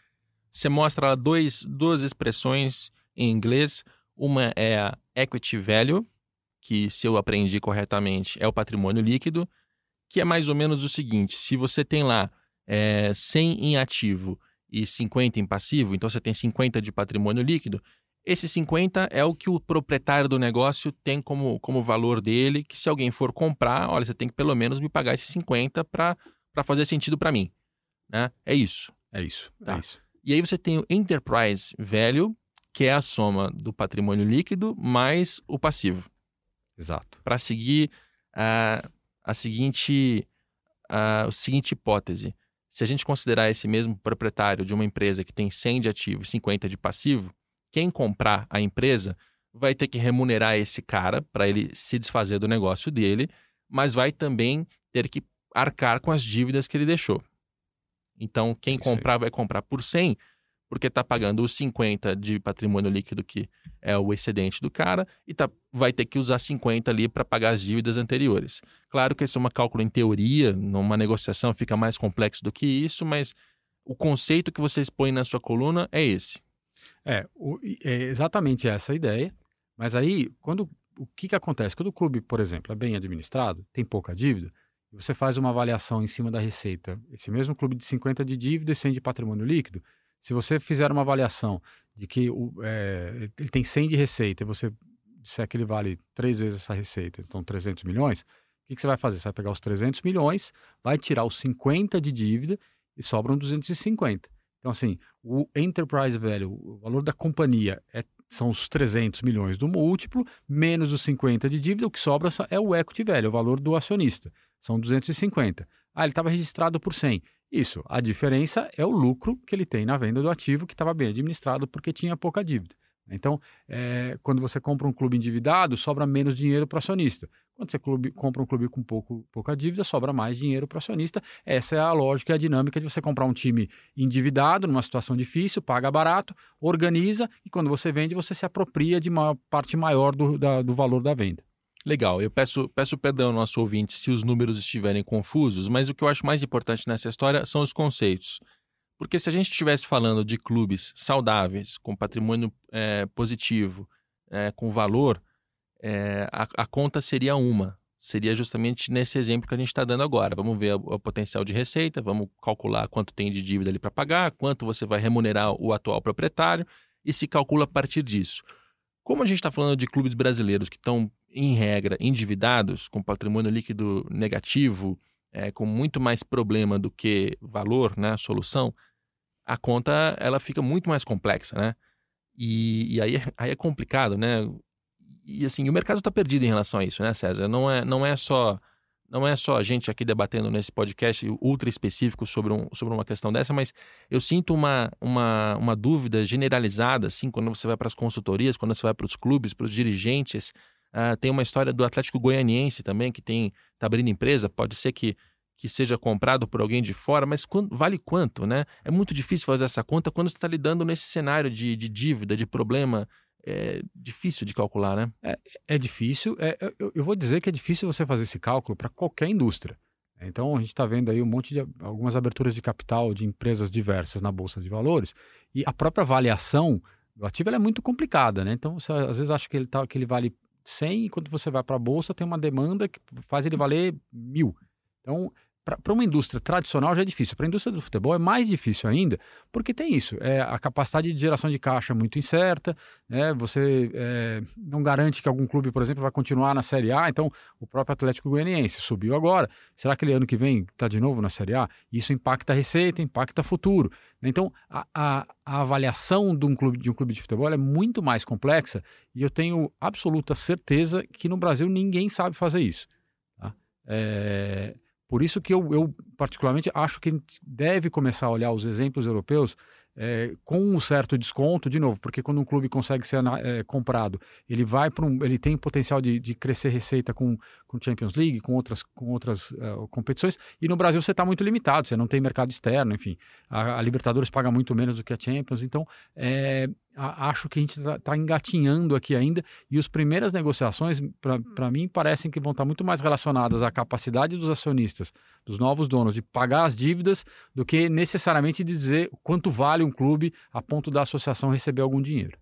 você mostra dois, duas expressões em inglês uma é a equity value, que se eu aprendi corretamente é o patrimônio líquido, que é mais ou menos o seguinte: se você tem lá é, 100 em ativo e 50 em passivo, então você tem 50 de patrimônio líquido, esse 50 é o que o proprietário do negócio tem como, como valor dele, que se alguém for comprar, olha, você tem que pelo menos me pagar esses 50 para fazer sentido para mim. Né? É isso. É isso. Tá. É isso. E aí você tem o enterprise value, que é a soma do patrimônio líquido mais o passivo. Exato. Para seguir a, a seguinte a, a seguinte hipótese. Se a gente considerar esse mesmo proprietário de uma empresa que tem 100 de ativo e 50 de passivo, quem comprar a empresa vai ter que remunerar esse cara para ele se desfazer do negócio dele, mas vai também ter que arcar com as dívidas que ele deixou. Então, quem comprar vai comprar por 100, porque está pagando os 50 de patrimônio líquido, que é o excedente do cara, e tá, vai ter que usar 50 ali para pagar as dívidas anteriores. Claro que esse é um cálculo em teoria, numa negociação fica mais complexo do que isso, mas o conceito que você expõe na sua coluna é esse. É, o, é exatamente essa a ideia, mas aí, quando o que, que acontece? Quando o clube, por exemplo, é bem administrado, tem pouca dívida, você faz uma avaliação em cima da receita. Esse mesmo clube de 50 de dívida e 100 de patrimônio líquido, se você fizer uma avaliação de que o, é, ele tem 100 de receita e você disser que ele vale três vezes essa receita, então 300 milhões, o que, que você vai fazer? Você vai pegar os 300 milhões, vai tirar os 50 de dívida e sobram 250. Então, assim, o enterprise value, o valor da companhia é, são os 300 milhões do múltiplo, menos os 50 de dívida, o que sobra é o equity value, o valor do acionista. São 250. Ah, ele estava registrado por 100. Isso, a diferença é o lucro que ele tem na venda do ativo que estava bem administrado porque tinha pouca dívida. Então, é, quando você compra um clube endividado, sobra menos dinheiro para o acionista. Quando você clube, compra um clube com pouco, pouca dívida, sobra mais dinheiro para o acionista. Essa é a lógica e a dinâmica de você comprar um time endividado, numa situação difícil, paga barato, organiza e quando você vende, você se apropria de uma parte maior do, da, do valor da venda. Legal, eu peço, peço perdão ao nosso ouvinte se os números estiverem confusos, mas o que eu acho mais importante nessa história são os conceitos. Porque se a gente estivesse falando de clubes saudáveis, com patrimônio é, positivo, é, com valor, é, a, a, conta seria uma. Seria justamente nesse exemplo que a gente está dando agora. Vamos ver o, o, potencial de receita, vamos calcular quanto tem de dívida ali para pagar, quanto você vai remunerar o atual proprietário, e se calcula a partir disso. Como a gente está falando de clubes brasileiros que estão em regra, endividados, com patrimônio líquido negativo, é, com muito mais problema do que valor, né, solução, a conta ela fica muito mais complexa, né? E, e aí, <laughs> aí é complicado, né? E assim, o mercado está perdido em relação a isso, né, César? Não é, não é só não é só a gente aqui debatendo nesse podcast ultra específico sobre, um, sobre uma questão dessa, mas eu sinto uma, uma, uma dúvida generalizada, assim, quando você vai para as consultorias, quando você vai para os clubes, para os dirigentes. Uh, tem uma história do Atlético Goianiense também, que tem tá abrindo empresa, pode ser que, que seja comprado por alguém de fora, mas quando, vale quanto, né? É muito difícil fazer essa conta quando você está lidando nesse cenário de, de dívida, de problema é difícil de calcular, né? É, é difícil. É, eu, eu, vou dizer que é difícil você fazer esse cálculo para qualquer indústria. Então a gente está vendo aí um monte de algumas aberturas de capital de empresas diversas na bolsa de valores e a própria avaliação do ativo é muito complicada, né? Então você às vezes acha que ele tá, que ele vale 100 e quando você vai para a bolsa tem uma demanda que faz ele valer mil. Então para uma indústria tradicional já é difícil. Para a indústria do futebol é mais difícil ainda, porque tem isso. É, a capacidade de geração de caixa é muito incerta. Né? Você é, não garante que algum clube, por exemplo, vai continuar na Série A. Então, o próprio Atlético Goianiense subiu agora. Será que ele ano que vem está de novo na Série A? Isso impacta a receita, impacta futuro. Então, a, a, a, avaliação de um, clube, de um clube de futebol é muito mais complexa e eu tenho absoluta certeza que no Brasil ninguém sabe fazer isso. Tá? É, por isso que eu, eu, particularmente, acho que a gente deve começar a olhar os exemplos europeus é, com um certo desconto, de novo, porque quando um clube consegue ser é, comprado, ele vai para um, ele tem potencial de, de crescer receita com, com Champions League, com outras, com outras uh, competições, e no Brasil você está muito limitado, você não tem mercado externo, enfim, a, a, Libertadores paga muito menos do que a Champions, então é, acho que a gente está tá engatinhando aqui ainda, e as primeiras negociações, para mim, parecem que vão estar tá muito mais relacionadas à capacidade dos acionistas, dos novos donos, de pagar as dívidas, do que necessariamente dizer quanto vale um clube a ponto da associação receber algum dinheiro.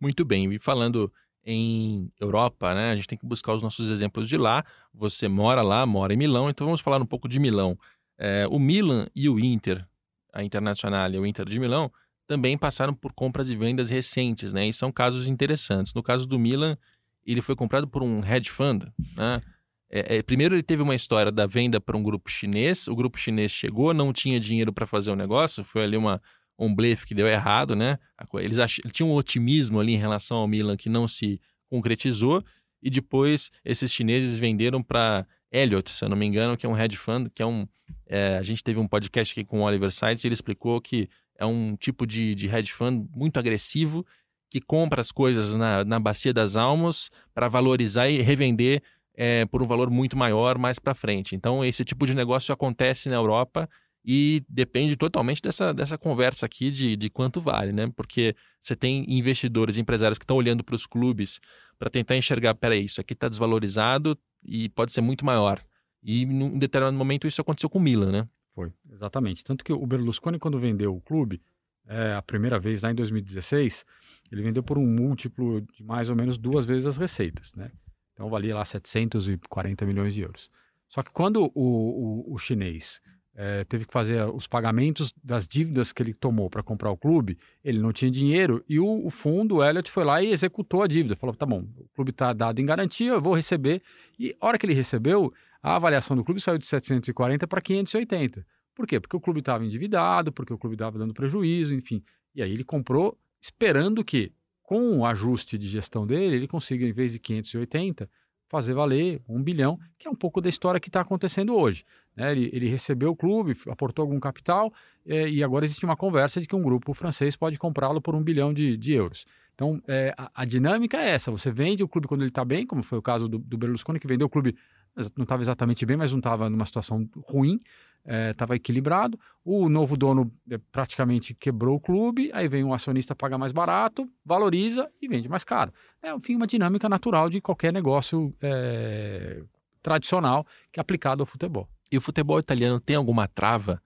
Muito bem, e falando em Europa, né, a gente tem que buscar os nossos exemplos de lá. Você mora lá, mora em Milão, então vamos falar um pouco de Milão. É, o Milan e o Inter, a Internacional e o Inter de Milão, também passaram por compras e vendas recentes, né? E são casos interessantes. No caso do Milan, ele foi comprado por um hedge fund, né? É, é, primeiro ele teve uma história da venda para um grupo chinês. O grupo chinês chegou, não tinha dinheiro para fazer o negócio, foi ali uma, um blefe que deu errado, né? Eles ach... tinham um otimismo ali em relação ao Milan que não se concretizou e depois esses chineses venderam para Elliott, se eu não me engano, que é um hedge fund, que é um é, a gente teve um podcast aqui com o Oliver Sides e ele explicou que é um tipo de, de hedge fund muito agressivo que compra as coisas na, na bacia das almas para valorizar e revender é, por um valor muito maior mais para frente. Então, esse tipo de negócio acontece na Europa e depende totalmente dessa, dessa conversa aqui de, de quanto vale, né? Porque você tem investidores, empresários que estão olhando para os clubes para tentar enxergar, peraí, isso aqui está desvalorizado e pode ser muito maior. E em determinado momento isso aconteceu com o Milan, né? Foi, exatamente. Tanto que o Berlusconi, quando vendeu o clube, é, a primeira vez lá em 2016, ele vendeu por um múltiplo de mais ou menos duas vezes as receitas, né? Então valia lá 740 milhões de euros. Só que quando o, o, o chinês é, teve que fazer os pagamentos das dívidas que ele tomou para comprar o clube, ele não tinha dinheiro e o, o fundo, o Elliott, foi lá e executou a dívida. Falou: tá bom, o clube está dado em garantia, eu vou receber. E a hora que ele recebeu, a avaliação do clube saiu de 740 para 580. Por quê? Porque o clube estava endividado, porque o clube estava dando prejuízo, enfim. E aí ele comprou esperando que, com o ajuste de gestão dele, ele consiga, em vez de 580, fazer valer um bilhão, que é um pouco da história que está acontecendo hoje. Né? Ele, ele, recebeu o clube, aportou algum capital é, e agora existe uma conversa de que um grupo francês pode comprá-lo por um bilhão de, de euros. Então, é, a, a, dinâmica é essa: você vende o clube quando ele está bem, como foi o caso do, do Berlusconi, que vendeu o clube não estava exatamente bem, mas não estava numa situação ruim, estava é, equilibrado. O novo dono é, praticamente quebrou o clube, aí vem um acionista paga mais barato, valoriza e vende mais caro. É, enfim, uma dinâmica natural de qualquer negócio é, tradicional que é aplicado ao futebol. E o futebol italiano tem alguma trava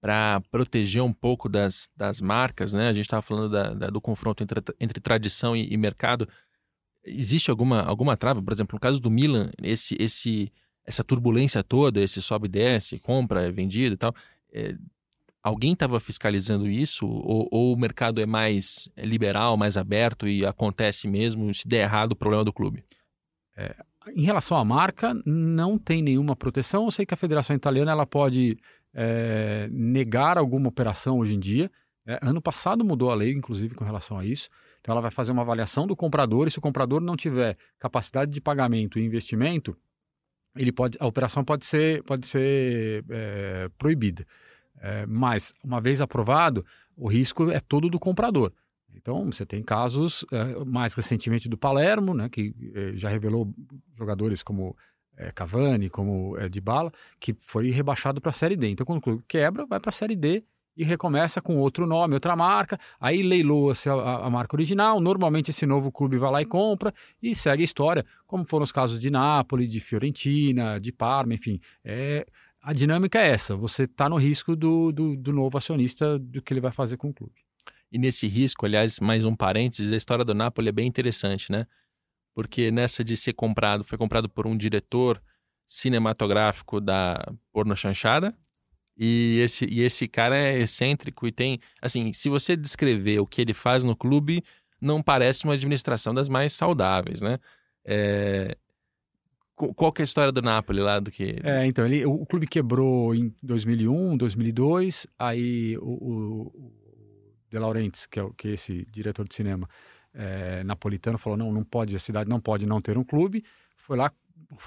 para proteger um pouco das, das marcas, né? A gente estava falando da, da, do confronto entre, entre tradição e, e mercado. Existe alguma, alguma trava? Por exemplo, no caso do Milan, esse, esse, essa turbulência toda, esse sobe e desce, compra, é vendido e tal, é, alguém estava fiscalizando isso? Ou, ou, o mercado é mais liberal, mais aberto e acontece mesmo? Se der errado, o problema é do clube? É, em relação à marca, não tem nenhuma proteção. Eu sei que a Federação Italiana ela pode é, negar alguma operação hoje em dia. É, ano passado mudou a lei, inclusive, com relação a isso. Então, ela vai fazer uma avaliação do comprador e se o comprador não tiver capacidade de pagamento e investimento, ele pode, a operação pode ser, pode ser é, proibida. É, mas, uma vez aprovado, o risco é todo do comprador. Então, você tem casos, é, mais recentemente do Palermo, né, que já revelou jogadores como Cavani, como é, Dybala, que foi rebaixado para a Série D. Então, quando o clube quebra, vai para a Série D e recomeça com outro nome, outra marca, aí leiloa-se a, a, marca original, normalmente esse novo clube vai lá e compra e segue a história, como foram os casos de Nápoles, de Fiorentina, de Parma, enfim. É, a dinâmica é essa, você está no risco do, do, do, novo acionista, do que ele vai fazer com o clube. E nesse risco, aliás, mais um parênteses, a história do Napoli é bem interessante, né? Porque nessa de ser comprado, foi comprado por um diretor cinematográfico da porno chanchada, e esse, e esse cara é excêntrico e tem. Assim, se você descrever o que ele faz no clube, não parece uma administração das mais saudáveis, né? É... Qual que é a história do Napoli lá do que. É, então, ele, o, clube quebrou em 2001, 2002, aí o, o, o De Laurentiis, que é, que é esse diretor de cinema é, napolitano, falou: não, não pode, a cidade não pode não ter um clube. Foi lá,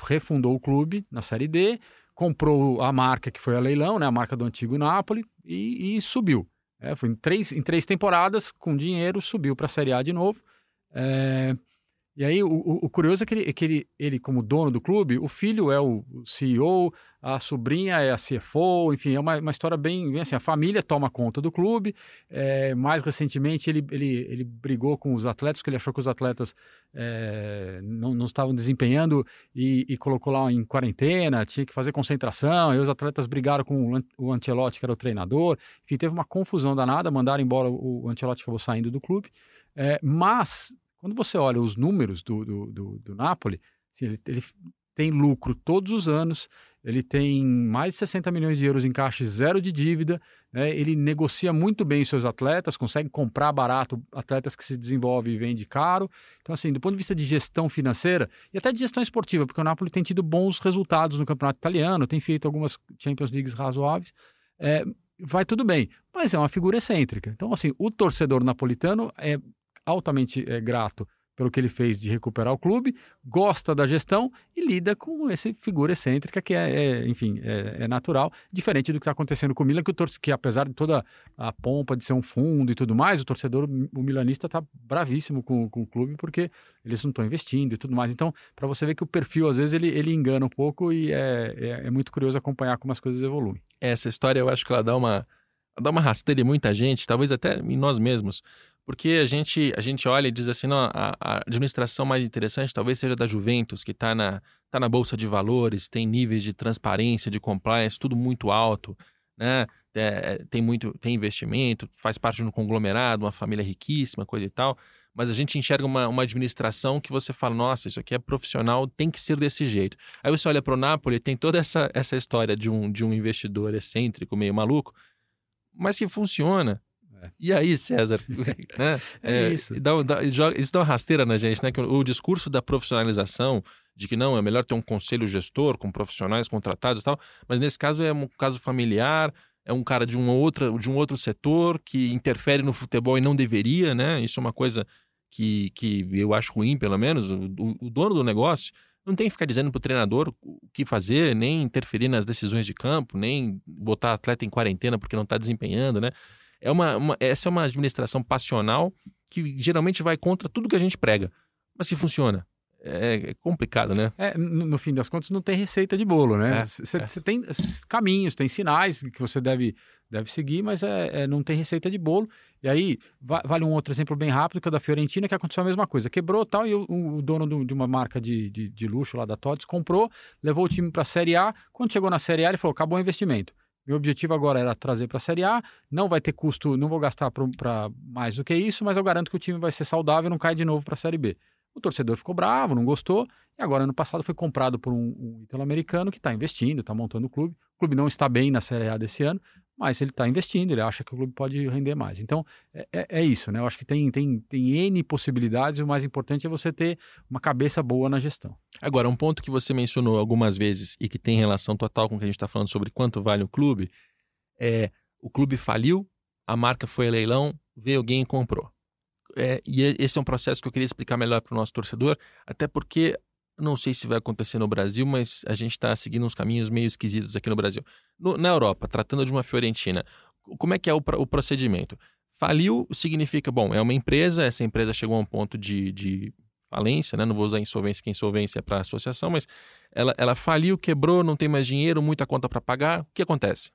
refundou o clube na Série D, comprou a marca que foi a leilão, né, a marca do antigo Napoli, e, e subiu. É, foi em três, em três temporadas, com dinheiro, subiu para a Série A de novo. É, e aí, o, o, curioso é que, ele, é que ele, ele, como dono do clube, o filho é o CEO, a sobrinha é a CFO, enfim, é uma, uma história bem, bem assim, a família toma conta do clube. É, mais recentemente, ele, ele, ele brigou com os atletas, porque ele achou que os atletas é, não, não estavam desempenhando e, e, colocou lá em quarentena, tinha que fazer concentração, aí os atletas brigaram com o, Ancelotti, que era o treinador. Enfim, teve uma confusão danada, mandaram embora o, o Ancelotti, acabou saindo do clube. É, mas quando você olha os números do, do, do, do Napoli, assim, ele, ele, tem lucro todos os anos, ele tem mais de 60 milhões de euros em caixa zero de dívida, né? ele negocia muito bem os seus atletas, consegue comprar barato atletas que se desenvolvem e vendem caro. Então, assim, do ponto de vista de gestão financeira e até de gestão esportiva, porque o Napoli tem tido bons resultados no campeonato italiano, tem feito algumas Champions Leagues razoáveis. É, vai tudo bem, mas é uma figura excêntrica. Então, assim, o torcedor napolitano é altamente é, grato pelo que ele fez de recuperar o clube, gosta da gestão e lida com essa figura excêntrica que é, é enfim, é, é, natural, diferente do que está acontecendo com o Milan, que, o que apesar de toda a pompa de ser um fundo e tudo mais, o torcedor, o milanista está bravíssimo com, com o clube porque eles não estão investindo e tudo mais. Então, para você ver que o perfil, às vezes, ele, ele engana um pouco e é, é, é muito curioso acompanhar como as coisas evoluem. Essa história, eu acho que ela dá uma, dá uma rasteira em muita gente, talvez até em nós mesmos, porque a gente, a gente olha e diz assim, não, a, a administração mais interessante talvez seja da Juventus, que está na, tá na Bolsa de Valores, tem níveis de transparência, de compliance, tudo muito alto, né? É, tem muito, tem investimento, faz parte de um conglomerado, uma família riquíssima, coisa e tal. Mas a gente enxerga uma, uma administração que você fala, nossa, isso aqui é profissional, tem que ser desse jeito. Aí você olha para o Napoli, tem toda essa, essa história de um, de um investidor excêntrico, meio maluco, mas que funciona. E aí, César? <laughs> né? É, é, isso. Dá, dá, isso dá uma rasteira na gente, né? Que o, o, discurso da profissionalização, de que não, é melhor ter um conselho gestor com profissionais contratados e tal, mas nesse caso é um caso familiar, é um cara de, uma outra, de um outro setor que interfere no futebol e não deveria, né? Isso é uma coisa que, que eu acho ruim, pelo menos. O, o dono do negócio não tem que ficar dizendo para o treinador o que fazer, nem interferir nas decisões de campo, nem botar atleta em quarentena porque não está desempenhando, né? É uma, uma, essa é uma administração passional que geralmente vai contra tudo que a gente prega. Mas se funciona, é, é complicado, né? É, no, fim das contas, não tem receita de bolo, né? Você é, é. tem caminhos, tem sinais que você deve, deve seguir, mas é, é não tem receita de bolo. E aí, vale um outro exemplo bem rápido, que é o da Fiorentina, que aconteceu a mesma coisa. Quebrou tal, e o, o dono do, de uma marca de, de, de, luxo lá da Todds comprou, levou o time para a Série A. Quando chegou na Série A, ele falou: acabou o investimento. Meu objetivo agora era trazer para a Série A. Não vai ter custo, não vou gastar para mais do que isso, mas eu garanto que o time vai ser saudável e não cai de novo para a Série B. O torcedor ficou bravo, não gostou, e agora ano passado foi comprado por um, um italo-americano que está investindo, está montando o clube. O clube não está bem na Série A desse ano, mas ele está investindo, ele acha que o clube pode render mais. Então, é, é, é, isso, né? Eu acho que tem, tem, tem N possibilidades, e o mais importante é você ter uma cabeça boa na gestão. Agora, um ponto que você mencionou algumas vezes e que tem relação total com o que a gente está falando sobre quanto vale o clube, é o clube faliu, a marca foi a leilão, veio alguém e comprou. É, e esse é um processo que eu queria explicar melhor para o nosso torcedor, até porque não sei se vai acontecer no Brasil, mas a gente está seguindo uns caminhos meio esquisitos aqui no Brasil. No, na Europa, tratando de uma Fiorentina, como é que é o, o, procedimento? Faliu significa, bom, é uma empresa, essa empresa chegou a um ponto de, de falência, né? não vou usar insolvência, que insolvência é para associação, mas ela, ela faliu, quebrou, não tem mais dinheiro, muita conta para pagar. O que acontece?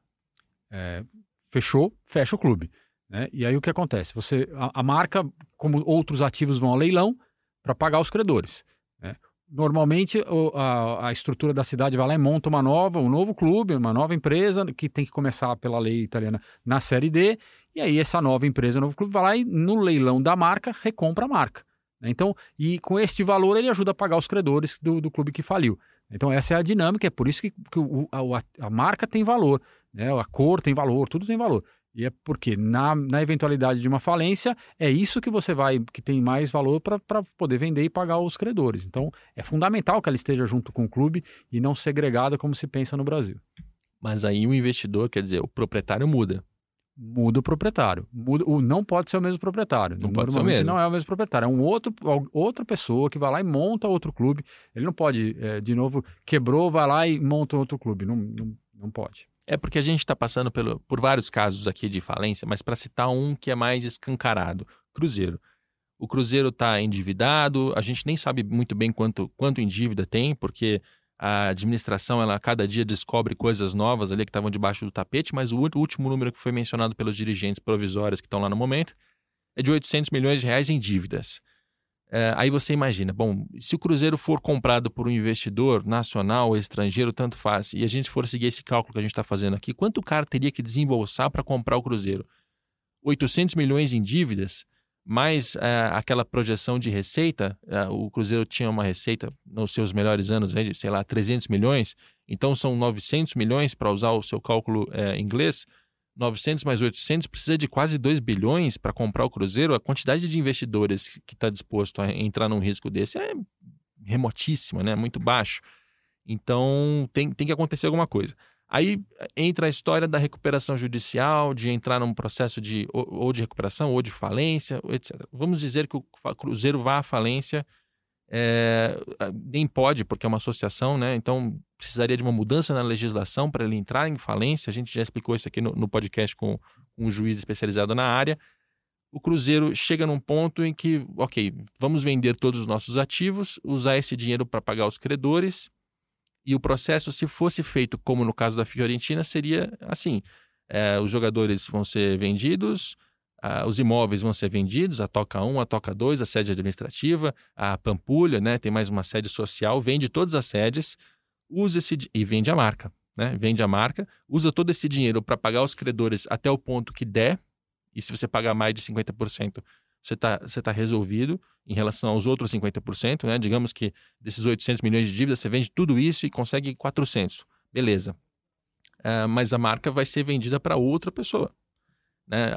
É, fechou, fecha o clube. Né? E aí o que acontece? Você, a, a marca, como outros ativos, vão ao leilão para pagar os credores. Né? Normalmente a, a, estrutura da cidade vai lá e monta uma nova, um novo clube, uma nova empresa que tem que começar pela lei italiana na série D. E aí essa nova empresa, novo clube, vai lá e no leilão da marca recompra a marca. Né? Então, e com este valor ele ajuda a pagar os credores do, do clube que faliu. Então essa é a dinâmica, é por isso que, que o, a, a marca tem valor, né? a cor tem valor, tudo tem valor. E é porque na, na eventualidade de uma falência, é isso que você vai, que tem mais valor para poder vender e pagar os credores. Então, é fundamental que ela esteja junto com o clube e não segregada como se pensa no Brasil. Mas aí o investidor, quer dizer, o proprietário muda. Muda o proprietário. Muda, o, não pode ser o mesmo proprietário. Não pode ser o mesmo. não é o mesmo proprietário. É um outro, outra pessoa que vai lá e monta outro clube. Ele não pode, é, de novo, quebrou, vai lá e monta outro clube. Não, não, não pode. É porque a gente está passando pelo, por vários casos aqui de falência, mas para citar um que é mais escancarado: Cruzeiro. O Cruzeiro está endividado, a gente nem sabe muito bem quanto, quanto em dívida tem, porque a administração, ela cada dia descobre coisas novas ali que estavam debaixo do tapete, mas o último número que foi mencionado pelos dirigentes provisórios que estão lá no momento é de 800 milhões de reais em dívidas. É, aí você imagina, bom, se o Cruzeiro for comprado por um investidor nacional estrangeiro, tanto faz, e a gente for seguir esse cálculo que a gente está fazendo aqui, quanto o cara teria que desembolsar para comprar o Cruzeiro? 800 milhões em dívidas, mais é, aquela projeção de receita, é, o Cruzeiro tinha uma receita nos seus melhores anos, sei lá, 300 milhões, então são 900 milhões para usar o seu cálculo inglês, 900 mais 800 precisa de quase 2 bilhões para comprar o Cruzeiro. A quantidade de investidores que está disposto a entrar num risco desse é remotíssima, né? muito baixo. Então tem, tem que acontecer alguma coisa. Aí entra a história da recuperação judicial, de entrar num processo de ou de recuperação ou de falência, etc. Vamos dizer que o Cruzeiro vá à falência é, nem pode, porque é uma associação, né? Então precisaria de uma mudança na legislação para ele entrar em falência. A gente já explicou isso aqui no, no podcast com, um juiz especializado na área. O Cruzeiro chega num ponto em que, ok, vamos vender todos os nossos ativos, usar esse dinheiro para pagar os credores. E o processo, se fosse feito como no caso da Fiorentina, seria assim: é, os jogadores vão ser vendidos, ah, os imóveis vão ser vendidos, a Toca 1, a Toca 2, a sede administrativa, a Pampulha, né, tem mais uma sede social, vende todas as sedes, usa esse e vende a marca, né? Vende a marca, usa todo esse dinheiro para pagar os credores até o ponto que der, e se você pagar mais de 50%, você está você tá resolvido em relação aos outros 50%, né? Digamos que desses 800 milhões de dívidas, você vende tudo isso e consegue 400. Beleza. Uh, mas a marca vai ser vendida para outra pessoa. Né?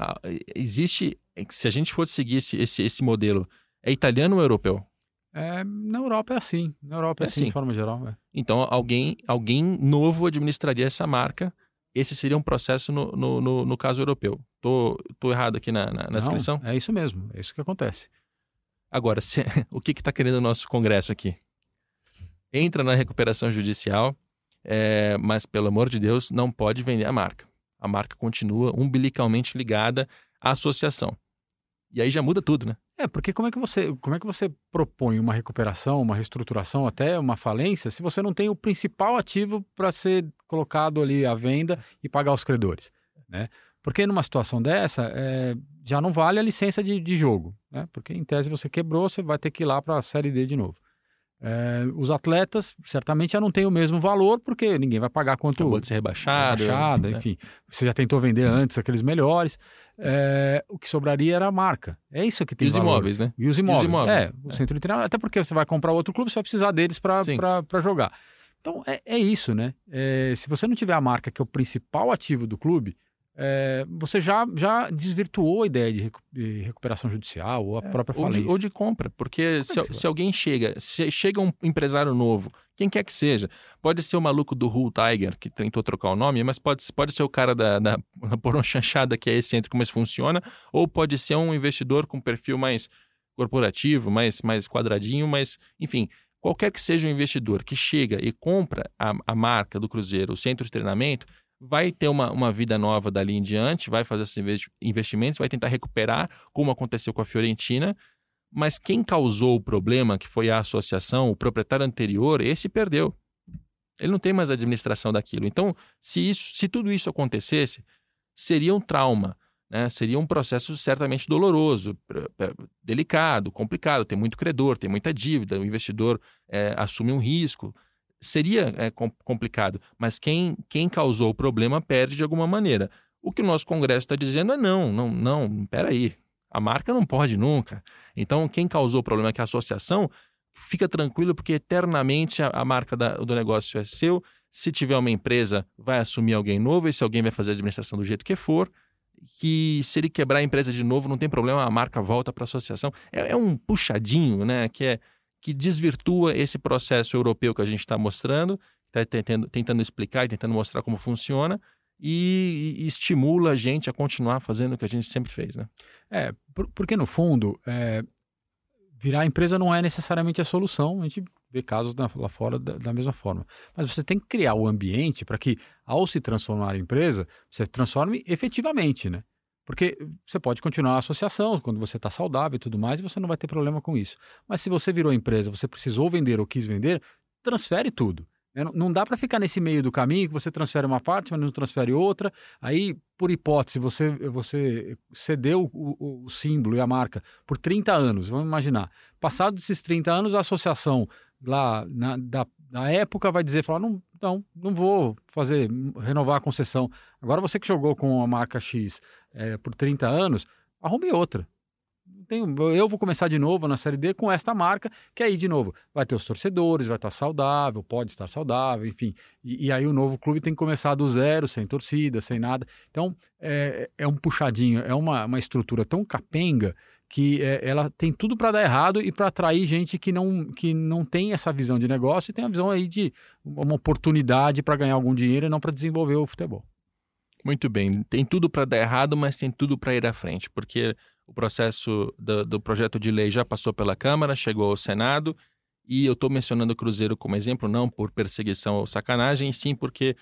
Existe, se a gente fosse seguir esse, esse, esse modelo, é italiano ou europeu? É, na Europa é assim. Na Europa é, é assim, assim, de forma geral. É. Então, alguém, alguém novo administraria essa marca. Esse seria um processo no, no, no, no caso europeu. Tô, tô errado aqui na, na, na Não, descrição? É isso mesmo. É isso que acontece. Agora, <laughs> se, o que está querendo o nosso Congresso aqui? Entra na recuperação judicial, é, mas, pelo amor de Deus, não pode vender a marca a marca continua umbilicalmente ligada à associação. E aí já muda tudo, né? É, porque como é que você, como é que você propõe uma recuperação, uma reestruturação, até uma falência, se você não tem o principal ativo para ser colocado ali à venda e pagar os credores, né? Porque numa situação dessa, é, já não vale a licença de, de jogo, né? Porque em tese você quebrou, você vai ter que ir lá para a Série D de novo. É, os atletas certamente já não têm o mesmo valor, porque ninguém vai pagar quanto. Acabou de ser rebaixado. rebaixado né? Enfim, você já tentou vender antes aqueles melhores. É, o que sobraria era a marca. É isso que tem E os valor. imóveis, né? E os imóveis. imóveis, É, o é. centro de treinamento. Até porque você vai comprar outro clube, você vai precisar deles para jogar. Então, é, é isso, né? É, se você não tiver a marca, que é o principal ativo do clube, é, você já, já desvirtuou a ideia de, recu- de recuperação judicial ou a própria É, Ou de, falência. ou de compra, porque se, que você se alguém chega, se chega um empresário novo, quem quer que seja, pode ser o maluco do Hull Tiger, que tentou trocar o nome, mas pode, pode ser o cara da, da, da que é excêntrico, mas funciona, ou pode ser um investidor com perfil mais corporativo, mais, mais quadradinho, mas, enfim, qualquer que seja o investidor que chega e compra a, a marca do Cruzeiro, o centro de treinamento, vai ter uma, uma vida nova dali em diante, vai fazer esses investi- investimentos, vai tentar recuperar, como aconteceu com a Fiorentina, mas quem causou o problema, que foi a associação, o proprietário anterior, esse perdeu. Ele não tem mais administração daquilo. Então, se, isso, se tudo isso acontecesse, seria um trauma, né? seria um processo certamente doloroso, delicado, complicado. Tem muito credor, tem muita dívida, o investidor eh, assume um risco. Seria com- complicado, mas quem, quem causou o problema perde de alguma maneira. O que o nosso Congresso está dizendo é não, não, não, peraí. A marca não pode nunca. Então, quem causou o problema, que é a associação, fica tranquilo, porque eternamente a, a marca da- do negócio é seu. Se tiver uma empresa, vai assumir alguém novo, esse alguém vai fazer a administração do jeito que for. Que se ele quebrar a empresa de novo, não tem problema, a marca volta para a associação. É, é um puxadinho, né? Que, é, que desvirtua esse processo europeu que a gente está mostrando, está tentando, tentando explicar e tentando mostrar como funciona. E, e estimula a gente a continuar fazendo o que a gente sempre fez, né? É, por- porque no fundo, é, virar empresa não é necessariamente a solução. A gente vê casos na- lá fora da, da mesma forma. Mas você tem que criar o ambiente para que, ao se transformar em empresa, você transforme efetivamente, né? Porque você pode continuar a associação quando você está saudável e tudo mais, e você não vai ter problema com isso. Mas se você virou empresa, você precisou vender ou quis vender, transfere tudo. né? Não- dá para ficar nesse meio do caminho que você transfere uma parte, mas não transfere outra. Aí, por hipótese, você, você cedeu o, o- o símbolo e a marca por 30 anos, vamos imaginar. Passados esses 30 anos, a associação lá na, da, da época vai dizer, falar, não, não, não vou fazer, renovar a concessão. Agora você que jogou com a marca X eh, por 30 anos, arrume outra. Tenho- eu vou começar de novo na Série D com esta marca, que aí, de novo, vai ter os torcedores, vai estar saudável, pode estar saudável, enfim. E, e aí o novo clube tem que começar do zero, sem torcida, sem nada. Então, é, é um puxadinho, é uma, uma estrutura tão capenga que é, ela tem tudo para dar errado e para atrair gente que não, que não tem essa visão de negócio e tem a visão aí de uma oportunidade para ganhar algum dinheiro e não para desenvolver o futebol. Muito bem. Tem tudo para dar errado, mas tem tudo para ir à frente, porque o processo do, do projeto de lei já passou pela Câmara, chegou ao Senado, e eu estou mencionando o Cruzeiro como exemplo, não por perseguição ou sacanagem, sim porque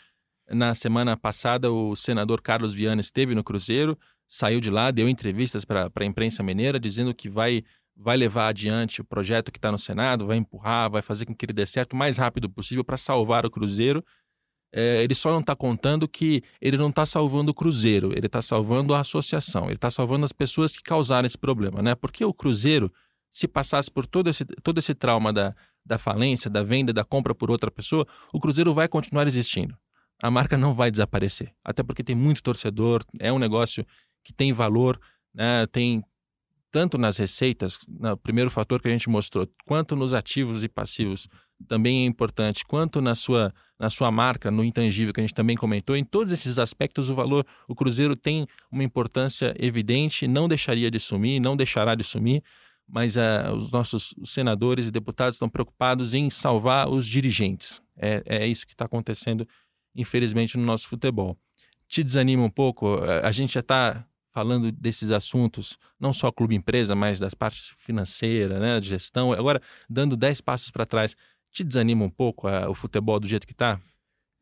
na semana passada o senador Carlos Viana esteve no Cruzeiro, saiu de lá, deu entrevistas para a imprensa mineira, dizendo que vai, vai levar adiante o projeto que está no Senado, vai empurrar, vai fazer com que ele dê certo o mais rápido possível para salvar o Cruzeiro. É, ele só não está contando que ele não está salvando o Cruzeiro, ele está salvando a associação, ele está salvando as pessoas que causaram esse problema, né? Porque o Cruzeiro, se passasse por todo esse, todo esse trauma da, da falência, da venda, da compra por outra pessoa, o Cruzeiro vai continuar existindo. A marca não vai desaparecer, até porque tem muito torcedor, é um negócio que tem valor, né? Tem tanto nas receitas, no primeiro fator que a gente mostrou, quanto nos ativos e passivos também é importante, quanto na sua, na sua marca, no intangível que a gente também comentou, em todos esses aspectos o valor, o Cruzeiro tem uma importância evidente, não deixaria de sumir, não deixará de sumir, mas uh, os nossos senadores e deputados estão preocupados em salvar os dirigentes. É, é isso que está acontecendo, infelizmente, no nosso futebol. Te desanima um pouco? A gente já está falando desses assuntos, não só clube-empresa, mas das partes financeiras, né, de gestão, agora dando dez passos para trás, te desanima um pouco uh, o futebol do jeito que está?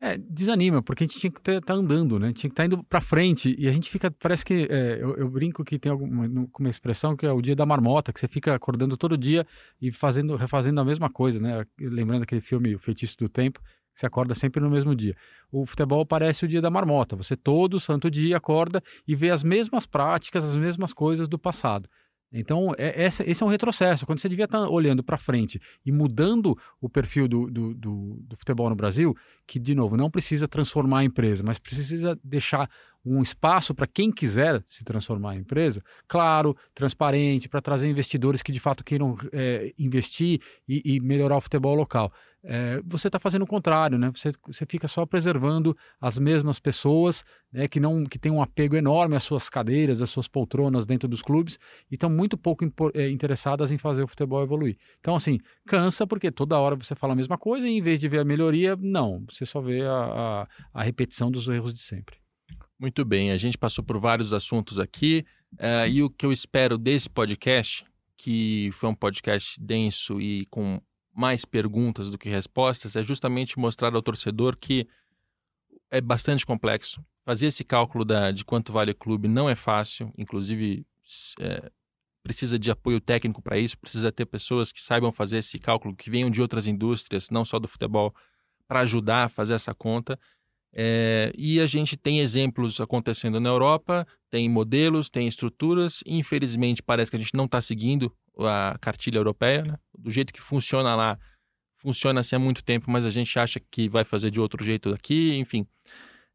É, desanima, porque a gente tinha que estar tá andando, né? Tinha que estar tá indo para frente e a gente fica, parece que, é, eu, eu, brinco que tem alguma uma expressão que é o dia da marmota, que você fica acordando todo dia e fazendo, refazendo a mesma coisa, né? Lembrando aquele filme O Feitiço do Tempo, você acorda sempre no mesmo dia. O futebol parece o dia da marmota. Você todo santo dia acorda e vê as mesmas práticas, as mesmas coisas do passado. Então, é, esse, esse, é um retrocesso. Quando você devia estar olhando para frente e mudando o perfil do, do, do, do, futebol no Brasil, que, de novo, não precisa transformar a empresa, mas precisa deixar um espaço para quem quiser se transformar em empresa, claro, transparente, para trazer investidores que de fato queiram é, investir e, e, melhorar o futebol local. É, você está fazendo o contrário, né? Você, você fica só preservando as mesmas pessoas né, que não que têm um apego enorme às suas cadeiras, às suas poltronas dentro dos clubes e estão muito pouco é, interessadas em fazer o futebol evoluir. Então, assim, cansa porque toda hora você fala a mesma coisa e em vez de ver a melhoria, não, você só vê a, a, a repetição dos erros de sempre. Muito bem, a gente passou por vários assuntos aqui uh, e o que eu espero desse podcast, que foi um podcast denso e com mais perguntas do que respostas, é justamente mostrar ao torcedor que é bastante complexo. Fazer esse cálculo da, de quanto vale o clube não é fácil, inclusive é, precisa de apoio técnico para isso, precisa ter pessoas que saibam fazer esse cálculo, que venham de outras indústrias, não só do futebol, para ajudar a fazer essa conta. É, e a gente tem exemplos acontecendo na Europa, tem modelos, tem estruturas. Infelizmente, parece que a gente não está seguindo a cartilha europeia, né? do jeito que funciona lá. Funciona assim há muito tempo, mas a gente acha que vai fazer de outro jeito aqui. Enfim,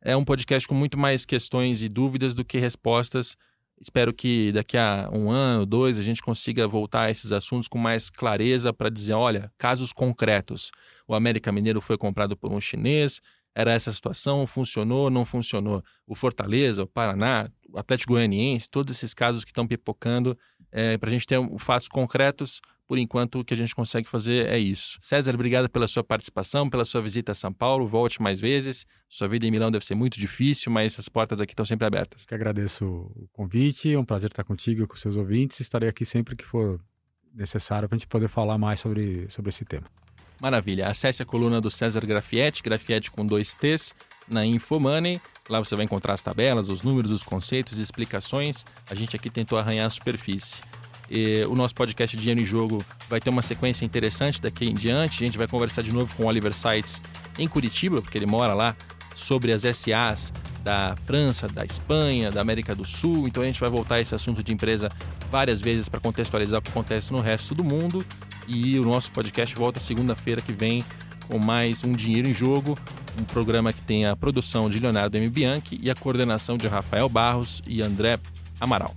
é um podcast com muito mais questões e dúvidas do que respostas. Espero que daqui a um ano, dois, a gente consiga voltar a esses assuntos com mais clareza para dizer: olha, casos concretos. O América Mineiro foi comprado por um chinês, era essa situação, funcionou, não funcionou. O Fortaleza, o Paraná, o Atlético Goianiense, todos esses casos que estão pipocando, é, para a gente ter fatos concretos, por enquanto o que a gente consegue fazer é isso. César, obrigado pela sua participação, pela sua visita a São Paulo, volte mais vezes. Sua vida em Milão deve ser muito difícil, mas as portas aqui estão sempre abertas. Que agradeço o convite, é um prazer estar contigo e com seus ouvintes. Estarei aqui sempre que for necessário para a gente poder falar mais sobre, sobre esse tema. Maravilha. Acesse a coluna do César Grafietti, Grafietti com dois T's, na Infomoney. Lá você vai encontrar as tabelas, os números, os conceitos, explicações. A gente aqui tentou arranhar a superfície. E o nosso podcast Dinheiro em Jogo vai ter uma sequência interessante daqui em diante. A gente vai conversar de novo com o Oliver Sites em Curitiba, porque ele mora lá, sobre as SAs da França, da Espanha, da América do Sul. Então a gente vai voltar a esse assunto de empresa várias vezes para contextualizar o que acontece no resto do mundo. E o nosso podcast volta segunda-feira que vem com mais um Dinheiro em Jogo, um programa que tem a produção de Leonardo M. Bianchi e a coordenação de Rafael Barros e André Amaral.